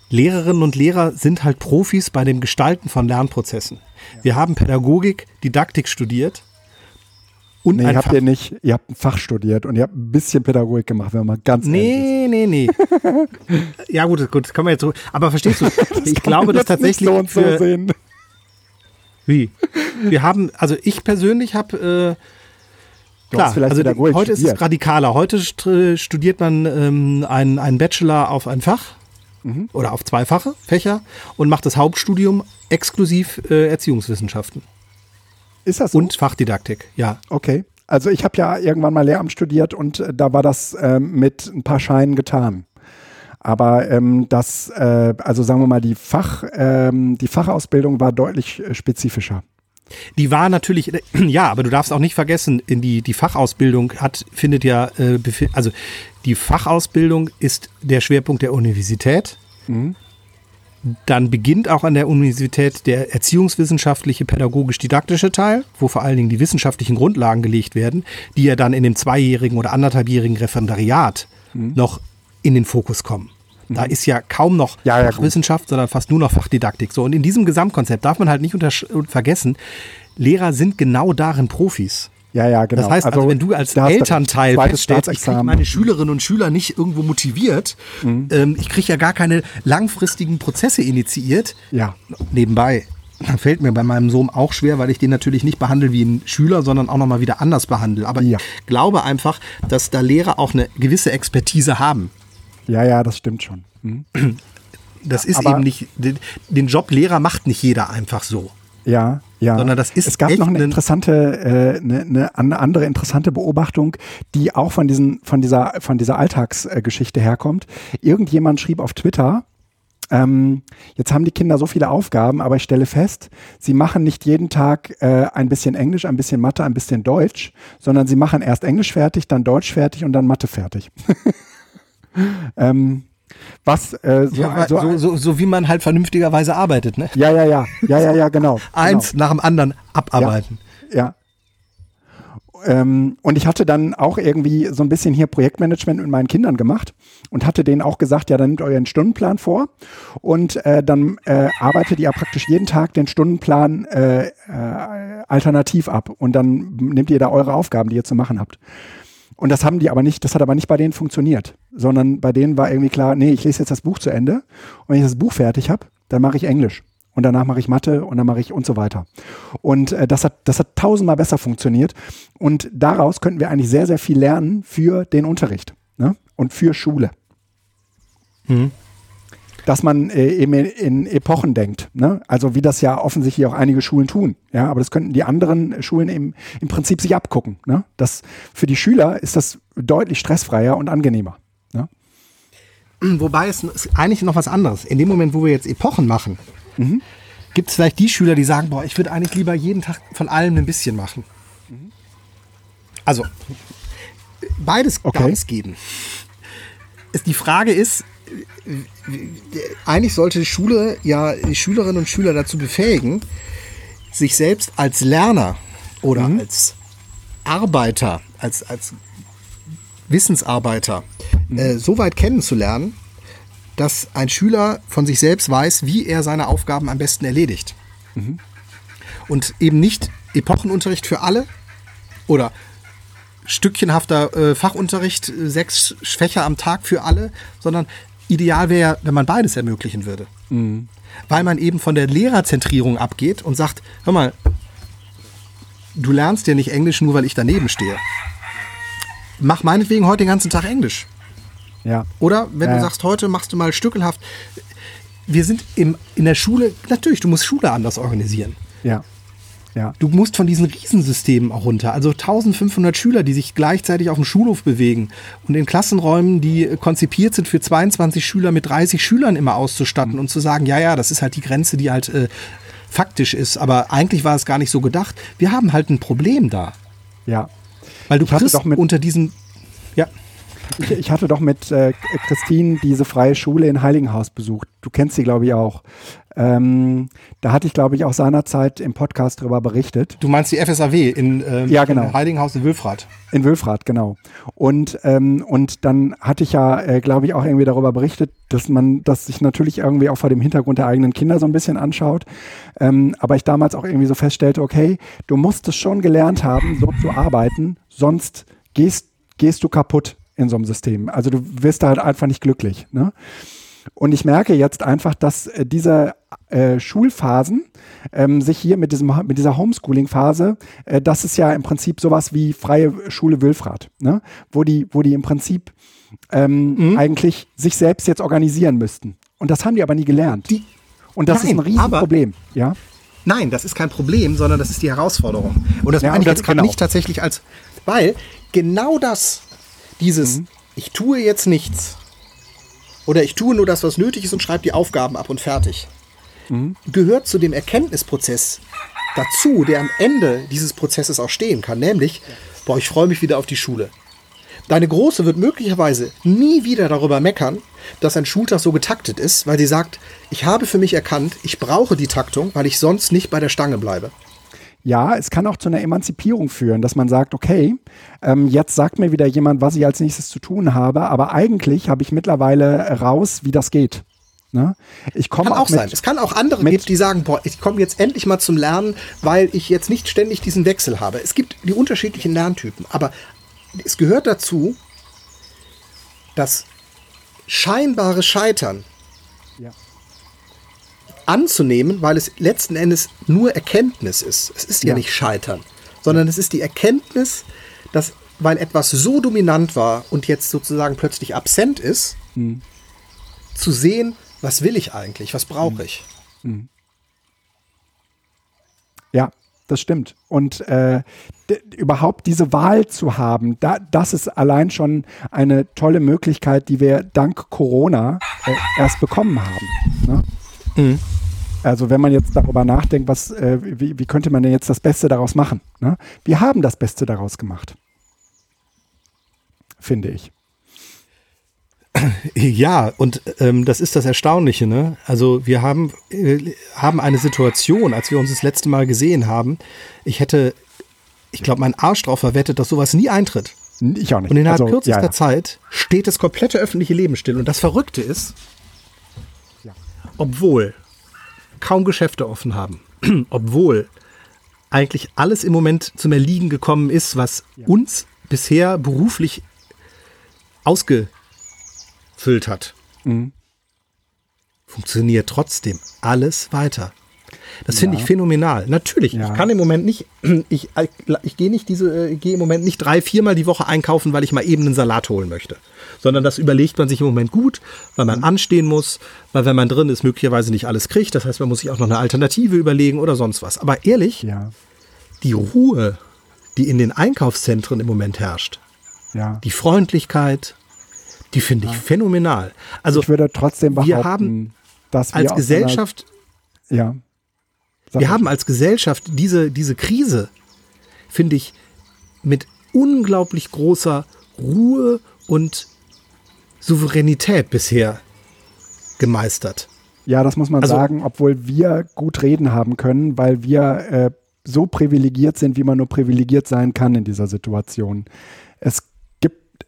[SPEAKER 2] Lehrerinnen und Lehrer sind halt Profis bei dem Gestalten von Lernprozessen. Wir haben Pädagogik, Didaktik studiert und
[SPEAKER 1] Nee, habt ihr nicht. Ihr habt ein Fach studiert und ihr habt ein bisschen Pädagogik gemacht, wenn man mal ganz ist.
[SPEAKER 2] Nee, nee, nee. ja, gut, gut, das kann man jetzt so. Aber verstehst du, ich glaube, dass
[SPEAKER 1] nicht
[SPEAKER 2] tatsächlich.
[SPEAKER 1] so und so
[SPEAKER 2] für,
[SPEAKER 1] sehen.
[SPEAKER 2] Wie? Wir haben, also ich persönlich habe. Äh, Klar, also
[SPEAKER 1] Pädagogik
[SPEAKER 2] heute ist
[SPEAKER 1] studiert.
[SPEAKER 2] es radikaler. Heute st- studiert man ähm, einen, einen Bachelor auf ein Fach
[SPEAKER 1] Mhm.
[SPEAKER 2] oder auf zweifache Fächer und macht das Hauptstudium exklusiv äh, Erziehungswissenschaften
[SPEAKER 1] Ist das so?
[SPEAKER 2] und Fachdidaktik. Ja,
[SPEAKER 1] Okay. Also ich habe ja irgendwann mal Lehramt studiert und äh, da war das ähm, mit ein paar Scheinen getan. Aber ähm, das, äh, also sagen wir mal, die Fach, ähm, die Fachausbildung war deutlich äh, spezifischer.
[SPEAKER 2] Die war natürlich, ja, aber du darfst auch nicht vergessen, in die, die Fachausbildung hat, findet ja, äh, also die Fachausbildung ist der Schwerpunkt der Universität. Mhm. Dann beginnt auch an der Universität der erziehungswissenschaftliche, pädagogisch-didaktische Teil, wo vor allen Dingen die wissenschaftlichen Grundlagen gelegt werden, die ja dann in dem zweijährigen oder anderthalbjährigen Referendariat mhm. noch in den Fokus kommen. Da mhm. ist ja kaum noch ja, ja, Fachwissenschaft, gut. sondern fast nur noch Fachdidaktik. So, und in diesem Gesamtkonzept darf man halt nicht vergessen, Lehrer sind genau darin Profis.
[SPEAKER 1] Ja, ja, genau.
[SPEAKER 2] Das heißt, also, also wenn du als Elternteil feststellst, ich kriege meine Schülerinnen und Schüler nicht irgendwo motiviert, mhm. ähm, ich kriege ja gar keine langfristigen Prozesse initiiert.
[SPEAKER 1] Ja.
[SPEAKER 2] Nebenbei fällt mir bei meinem Sohn auch schwer, weil ich den natürlich nicht behandle wie ein Schüler, sondern auch nochmal wieder anders behandle. Aber ja. ich glaube einfach, dass da Lehrer auch eine gewisse Expertise haben.
[SPEAKER 1] Ja, ja, das stimmt schon. Mhm.
[SPEAKER 2] Das ist Aber eben nicht, den Job Lehrer macht nicht jeder einfach so.
[SPEAKER 1] Ja, ja.
[SPEAKER 2] Sondern das ist
[SPEAKER 1] es gab noch eine interessante, äh, eine, eine andere interessante Beobachtung, die auch von diesen, von dieser, von dieser Alltagsgeschichte herkommt. Irgendjemand schrieb auf Twitter, ähm, jetzt haben die Kinder so viele Aufgaben, aber ich stelle fest, sie machen nicht jeden Tag äh, ein bisschen Englisch, ein bisschen Mathe, ein bisschen Deutsch, sondern sie machen erst Englisch fertig, dann Deutsch fertig und dann Mathe fertig. ähm, was äh,
[SPEAKER 2] so, ja, so, so, so, so, wie man halt vernünftigerweise arbeitet, ne?
[SPEAKER 1] Ja, ja, ja, ja, ja, ja, genau.
[SPEAKER 2] Eins
[SPEAKER 1] genau.
[SPEAKER 2] nach dem anderen abarbeiten.
[SPEAKER 1] Ja. ja. Ähm, und ich hatte dann auch irgendwie so ein bisschen hier Projektmanagement mit meinen Kindern gemacht und hatte denen auch gesagt, ja, dann nehmt euren Stundenplan vor und äh, dann äh, arbeitet ihr praktisch jeden Tag den Stundenplan äh, äh alternativ ab und dann nehmt ihr da eure Aufgaben, die ihr zu machen habt. Und das haben die aber nicht, das hat aber nicht bei denen funktioniert, sondern bei denen war irgendwie klar, nee, ich lese jetzt das Buch zu Ende und wenn ich das Buch fertig habe, dann mache ich Englisch und danach mache ich Mathe und dann mache ich und so weiter. Und äh, das hat das hat tausendmal besser funktioniert und daraus könnten wir eigentlich sehr sehr viel lernen für den Unterricht ne? und für Schule. Mhm dass man äh, eben in, in Epochen denkt. Ne? Also wie das ja offensichtlich auch einige Schulen tun. Ja, aber das könnten die anderen Schulen im, im Prinzip sich abgucken. Ne? Das, für die Schüler ist das deutlich stressfreier und angenehmer. Ne?
[SPEAKER 2] Wobei es ist eigentlich noch was anderes. In dem Moment, wo wir jetzt Epochen machen, mhm. gibt es vielleicht die Schüler, die sagen, boah, ich würde eigentlich lieber jeden Tag von allem ein bisschen machen. Mhm. Also, beides okay. kann es geben. Die Frage ist, eigentlich sollte die Schule ja die Schülerinnen und Schüler dazu befähigen, sich selbst als Lerner oder mhm. als Arbeiter, als, als Wissensarbeiter mhm. äh, so weit kennenzulernen, dass ein Schüler von sich selbst weiß, wie er seine Aufgaben am besten erledigt. Mhm. Und eben nicht Epochenunterricht für alle oder stückchenhafter äh, Fachunterricht, sechs Fächer am Tag für alle, sondern ideal wäre, wenn man beides ermöglichen würde. Mhm. Weil man eben von der Lehrerzentrierung abgeht und sagt, hör mal, du lernst ja nicht Englisch nur, weil ich daneben stehe. Mach meinetwegen heute den ganzen Tag Englisch.
[SPEAKER 1] Ja.
[SPEAKER 2] Oder wenn ja. du sagst, heute machst du mal stückelhaft. Wir sind im, in der Schule, natürlich, du musst Schule anders organisieren.
[SPEAKER 1] Ja. Ja.
[SPEAKER 2] Du musst von diesen Riesensystemen auch runter. Also 1500 Schüler, die sich gleichzeitig auf dem Schulhof bewegen und in Klassenräumen, die konzipiert sind für 22 Schüler mit 30 Schülern immer auszustatten und zu sagen, ja, ja, das ist halt die Grenze, die halt äh, faktisch ist. Aber eigentlich war es gar nicht so gedacht. Wir haben halt ein Problem da.
[SPEAKER 1] Ja.
[SPEAKER 2] Weil du kriegst doch mit unter diesen, ja.
[SPEAKER 1] Ich, ich, hatte doch mit äh, Christine diese freie Schule in Heiligenhaus besucht. Du kennst sie, glaube ich, auch. Ähm, da hatte ich, glaube ich, auch seinerzeit im Podcast darüber berichtet.
[SPEAKER 2] Du meinst die FSAW in, ähm,
[SPEAKER 1] ja, genau.
[SPEAKER 2] in Heiligenhaus in Wülfrath?
[SPEAKER 1] In Wülfrath, genau. Und, ähm, und dann hatte ich ja, äh, glaube ich, auch irgendwie darüber berichtet, dass man das sich natürlich irgendwie auch vor dem Hintergrund der eigenen Kinder so ein bisschen anschaut. Ähm, aber ich damals auch irgendwie so feststellte, okay, du musst es schon gelernt haben, so zu arbeiten, sonst gehst, gehst du kaputt in so einem System. Also du wirst da halt einfach nicht glücklich. Ne? Und ich merke jetzt einfach, dass äh, diese äh, Schulphasen ähm, sich hier mit, diesem, mit dieser Homeschooling-Phase, äh, das ist ja im Prinzip sowas wie freie Schule Wilfrath, ne? wo, die, wo die im Prinzip ähm, mhm. eigentlich sich selbst jetzt organisieren müssten. Und das haben die aber nie gelernt. Die, und das nein, ist ein Riesenproblem. Ja?
[SPEAKER 2] Nein, das ist kein Problem, sondern das ist die Herausforderung. Und das ja, meine ich jetzt gerade genau. nicht tatsächlich als, weil genau das, dieses, mhm. ich tue jetzt nichts, oder ich tue nur das, was nötig ist und schreibe die Aufgaben ab und fertig. Mhm. Gehört zu dem Erkenntnisprozess
[SPEAKER 4] dazu, der am Ende dieses Prozesses auch stehen kann, nämlich, boah, ich freue mich wieder auf die Schule. Deine Große wird möglicherweise nie wieder darüber meckern, dass ein Schultag so getaktet ist, weil sie sagt, ich habe für mich erkannt, ich brauche die Taktung, weil ich sonst nicht bei der Stange bleibe.
[SPEAKER 1] Ja, es kann auch zu einer Emanzipierung führen, dass man sagt, okay, ähm, jetzt sagt mir wieder jemand, was ich als nächstes zu tun habe, aber eigentlich habe ich mittlerweile raus, wie das geht. Ne? Ich komme
[SPEAKER 4] kann
[SPEAKER 1] auch,
[SPEAKER 4] auch sein. Es kann auch andere geben, die sagen, boah, ich komme jetzt endlich mal zum Lernen, weil ich jetzt nicht ständig diesen Wechsel habe. Es gibt die unterschiedlichen Lerntypen, aber es gehört dazu, dass scheinbare Scheitern. Anzunehmen, weil es letzten Endes nur Erkenntnis ist. Es ist ja,
[SPEAKER 1] Ja.
[SPEAKER 4] nicht Scheitern, sondern es ist die Erkenntnis, dass weil etwas so dominant war und jetzt sozusagen plötzlich absent ist,
[SPEAKER 1] Hm.
[SPEAKER 4] zu sehen, was will ich eigentlich, was brauche ich.
[SPEAKER 1] Ja, das stimmt. Und äh, überhaupt diese Wahl zu haben, da, das ist allein schon eine tolle Möglichkeit, die wir dank Corona äh, erst bekommen haben. Ne? Also wenn man jetzt darüber nachdenkt, was, äh, wie, wie könnte man denn jetzt das Beste daraus machen? Ne? Wir haben das Beste daraus gemacht. Finde ich.
[SPEAKER 2] Ja, und ähm, das ist das Erstaunliche. Ne? Also wir haben, äh, haben eine Situation, als wir uns das letzte Mal gesehen haben, ich hätte, ich glaube, meinen Arsch drauf verwettet, dass sowas nie eintritt.
[SPEAKER 1] Ich auch nicht.
[SPEAKER 2] Und innerhalb
[SPEAKER 1] Also,
[SPEAKER 2] kürzester
[SPEAKER 1] ja, ja.
[SPEAKER 2] Zeit steht das komplette öffentliche Leben still. Und das Verrückte ist. Obwohl kaum Geschäfte offen haben, obwohl eigentlich alles im Moment zum Erliegen gekommen ist, was uns bisher beruflich ausgefüllt hat,
[SPEAKER 1] Mhm.
[SPEAKER 2] funktioniert trotzdem alles weiter. Das finde ich phänomenal. Natürlich,
[SPEAKER 1] Ja.
[SPEAKER 2] ich kann im Moment nicht, ich, ich, ich gehe nicht diese, äh, gehe im Moment nicht drei, viermal die Woche einkaufen, weil ich mal eben einen Salat holen möchte. Sondern das überlegt man sich im Moment gut, weil man anstehen muss, weil wenn man drin ist, möglicherweise nicht alles kriegt. Das heißt, man muss sich auch noch eine Alternative überlegen oder sonst was. Aber ehrlich,
[SPEAKER 1] Ja,
[SPEAKER 2] die Ruhe, die in den Einkaufszentren im Moment herrscht,
[SPEAKER 1] ja.
[SPEAKER 2] die Freundlichkeit, die finde ich phänomenal. Also
[SPEAKER 1] ich würde trotzdem behaupten,
[SPEAKER 2] wir haben
[SPEAKER 1] dass wir
[SPEAKER 2] als Gesellschaft
[SPEAKER 1] ja. Sag
[SPEAKER 2] Wir haben als Gesellschaft diese, diese Krise, finde ich, mit unglaublich großer Ruhe und Souveränität bisher gemeistert.
[SPEAKER 1] Ja, das muss man
[SPEAKER 2] Also-
[SPEAKER 1] sagen, obwohl wir gut reden haben können, weil wir äh, so privilegiert sind, wie man nur privilegiert sein kann in dieser Situation. Es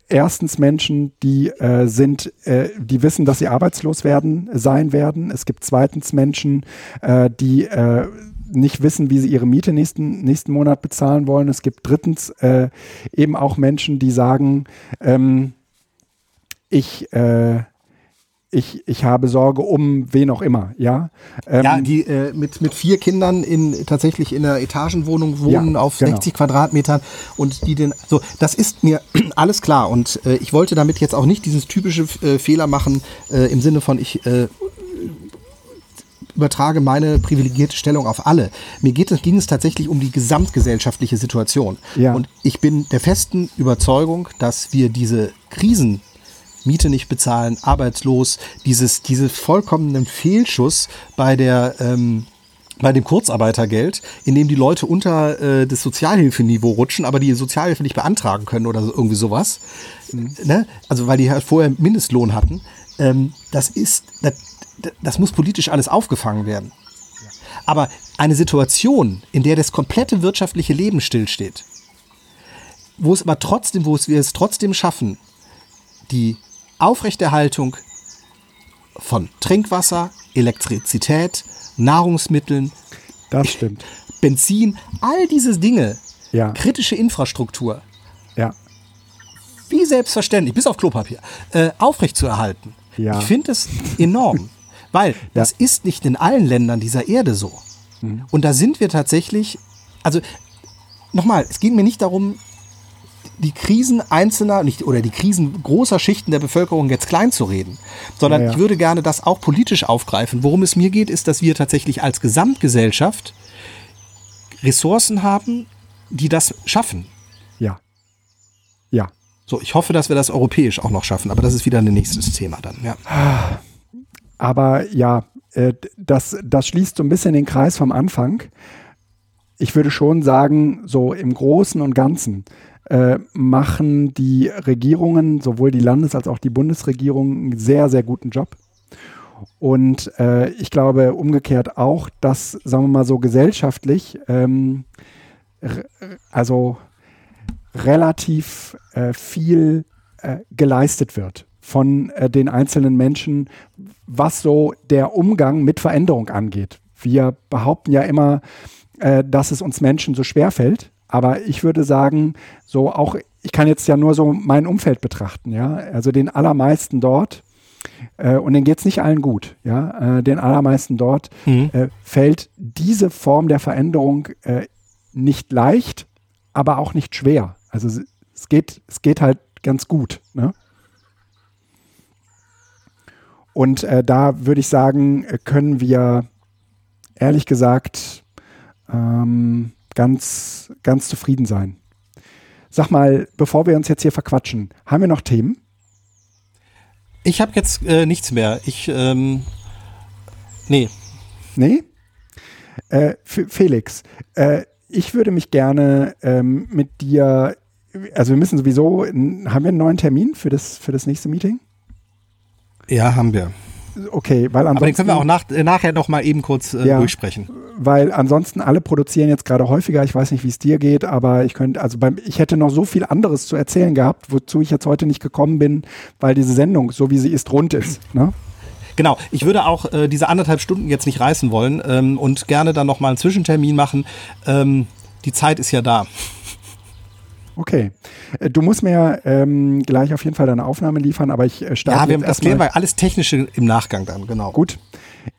[SPEAKER 1] erstens Menschen, die äh, sind, äh, die wissen, dass sie arbeitslos werden, sein werden. Es gibt zweitens Menschen, äh, die äh, nicht wissen, wie sie ihre Miete nächsten, nächsten Monat bezahlen wollen. Es gibt drittens äh, eben auch Menschen, die sagen, ähm, ich, äh, ich, ich habe Sorge um wen auch immer, ja. Ähm,
[SPEAKER 2] Ja, die äh, mit, mit vier Kindern in tatsächlich in einer Etagenwohnung wohnen
[SPEAKER 1] Ja,
[SPEAKER 2] auf
[SPEAKER 1] genau.
[SPEAKER 2] 60 Quadratmetern und die den so das ist mir alles klar und äh, ich wollte damit jetzt auch nicht dieses typische äh, Fehler machen äh, im Sinne von ich äh, übertrage meine privilegierte Stellung auf alle. Mir geht es, ging es tatsächlich um die gesamtgesellschaftliche Situation.
[SPEAKER 1] Ja.
[SPEAKER 2] Und ich bin der festen Überzeugung, dass wir diese Krisen Miete nicht bezahlen, arbeitslos, dieses, diese vollkommenen Fehlschuss bei der, ähm, bei dem Kurzarbeitergeld, in dem die Leute unter äh, das Sozialhilfeniveau rutschen, aber die Sozialhilfe nicht beantragen können oder irgendwie sowas. Ne? Also weil die halt vorher Mindestlohn hatten. Ähm, das ist, das, das muss politisch alles aufgefangen werden. Aber eine Situation, in der das komplette wirtschaftliche Leben stillsteht, wo es aber trotzdem, wo es wir es trotzdem schaffen, die Aufrechterhaltung von Trinkwasser, Elektrizität, Nahrungsmitteln,
[SPEAKER 1] das stimmt.
[SPEAKER 2] Benzin, all diese Dinge,
[SPEAKER 1] Ja.
[SPEAKER 2] kritische Infrastruktur,
[SPEAKER 1] Ja.
[SPEAKER 2] wie selbstverständlich, bis auf Klopapier, äh, aufrechtzuerhalten.
[SPEAKER 1] Ja.
[SPEAKER 2] Ich finde es enorm, weil das ist nicht in allen Ländern dieser Erde so.
[SPEAKER 1] Mhm.
[SPEAKER 2] Und da sind wir tatsächlich, also nochmal, es geht mir nicht darum, die Krisen einzelner nicht, oder die Krisen großer Schichten der Bevölkerung jetzt klein zu reden, sondern
[SPEAKER 1] Ja, ja.
[SPEAKER 2] ich würde gerne das auch politisch aufgreifen. Worum es mir geht, ist, dass wir tatsächlich als Gesamtgesellschaft Ressourcen haben, die das schaffen.
[SPEAKER 1] Ja. Ja.
[SPEAKER 2] So, ich hoffe, dass wir das europäisch auch noch schaffen, aber das ist wieder ein nächstes Thema dann. Ja.
[SPEAKER 1] Aber ja, äh, das, das schließt so ein bisschen den Kreis vom Anfang. ich würde schon sagen, so im Großen und Ganzen äh, machen die Regierungen, sowohl die Landes- als auch die Bundesregierung, einen sehr, sehr guten Job. Und äh, ich glaube umgekehrt auch, dass, sagen wir mal so gesellschaftlich, ähm, also relativ äh, viel äh, geleistet wird von äh, den einzelnen Menschen, was so der Umgang mit Veränderung angeht. Wir behaupten ja immer, äh, dass es uns Menschen so schwer fällt. Aber ich würde sagen, so auch, ich kann jetzt ja nur so mein Umfeld betrachten, ja. Also den allermeisten dort, äh, und denen geht es nicht allen gut, ja. Äh, den allermeisten dort mhm. äh, fällt diese Form der Veränderung äh, nicht leicht, aber auch nicht schwer. Also es geht, es geht halt ganz gut. Ne? Und äh, da würde ich sagen, können wir ehrlich gesagt ähm, ganz, ganz zufrieden sein. Sag mal, bevor wir uns jetzt hier verquatschen, haben wir noch Themen?
[SPEAKER 3] Ich habe jetzt äh, nichts mehr. Ich, ähm, nee.
[SPEAKER 1] Nee? Äh, Felix, äh, ich würde mich gerne ähm, mit dir, also wir müssen sowieso, haben wir einen neuen Termin für das, für das nächste Meeting?
[SPEAKER 3] Ja, haben wir.
[SPEAKER 1] Okay, weil ansonsten.
[SPEAKER 3] Aber den können wir auch nach, äh, nachher noch mal eben kurz äh, ja, durchsprechen.
[SPEAKER 1] Weil ansonsten alle produzieren jetzt gerade häufiger. Ich weiß nicht, wie es dir geht, aber ich könnte, also beim, ich hätte noch so viel anderes zu erzählen gehabt, wozu ich jetzt heute nicht gekommen bin, weil diese Sendung, so wie sie ist, rund ist. Ne?
[SPEAKER 3] Genau, ich würde auch äh, diese anderthalb Stunden jetzt nicht reißen wollen ähm, und gerne dann noch mal einen Zwischentermin machen. Ähm, die Zeit ist ja da.
[SPEAKER 1] Okay. Äh, du musst mir ähm, gleich auf jeden Fall deine Aufnahme liefern, aber ich äh, starte.
[SPEAKER 3] Ja, wir, das klären wir alles Technische im Nachgang dann, genau.
[SPEAKER 1] Gut.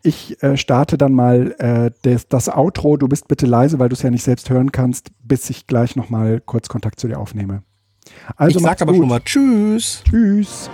[SPEAKER 1] Ich äh, starte dann mal äh, des, das Outro. Du bist bitte leise, weil du es ja nicht selbst hören kannst, bis ich gleich nochmal kurz Kontakt zu dir aufnehme.
[SPEAKER 3] Also ich sag aber gut. schon mal Tschüss.
[SPEAKER 1] Tschüss.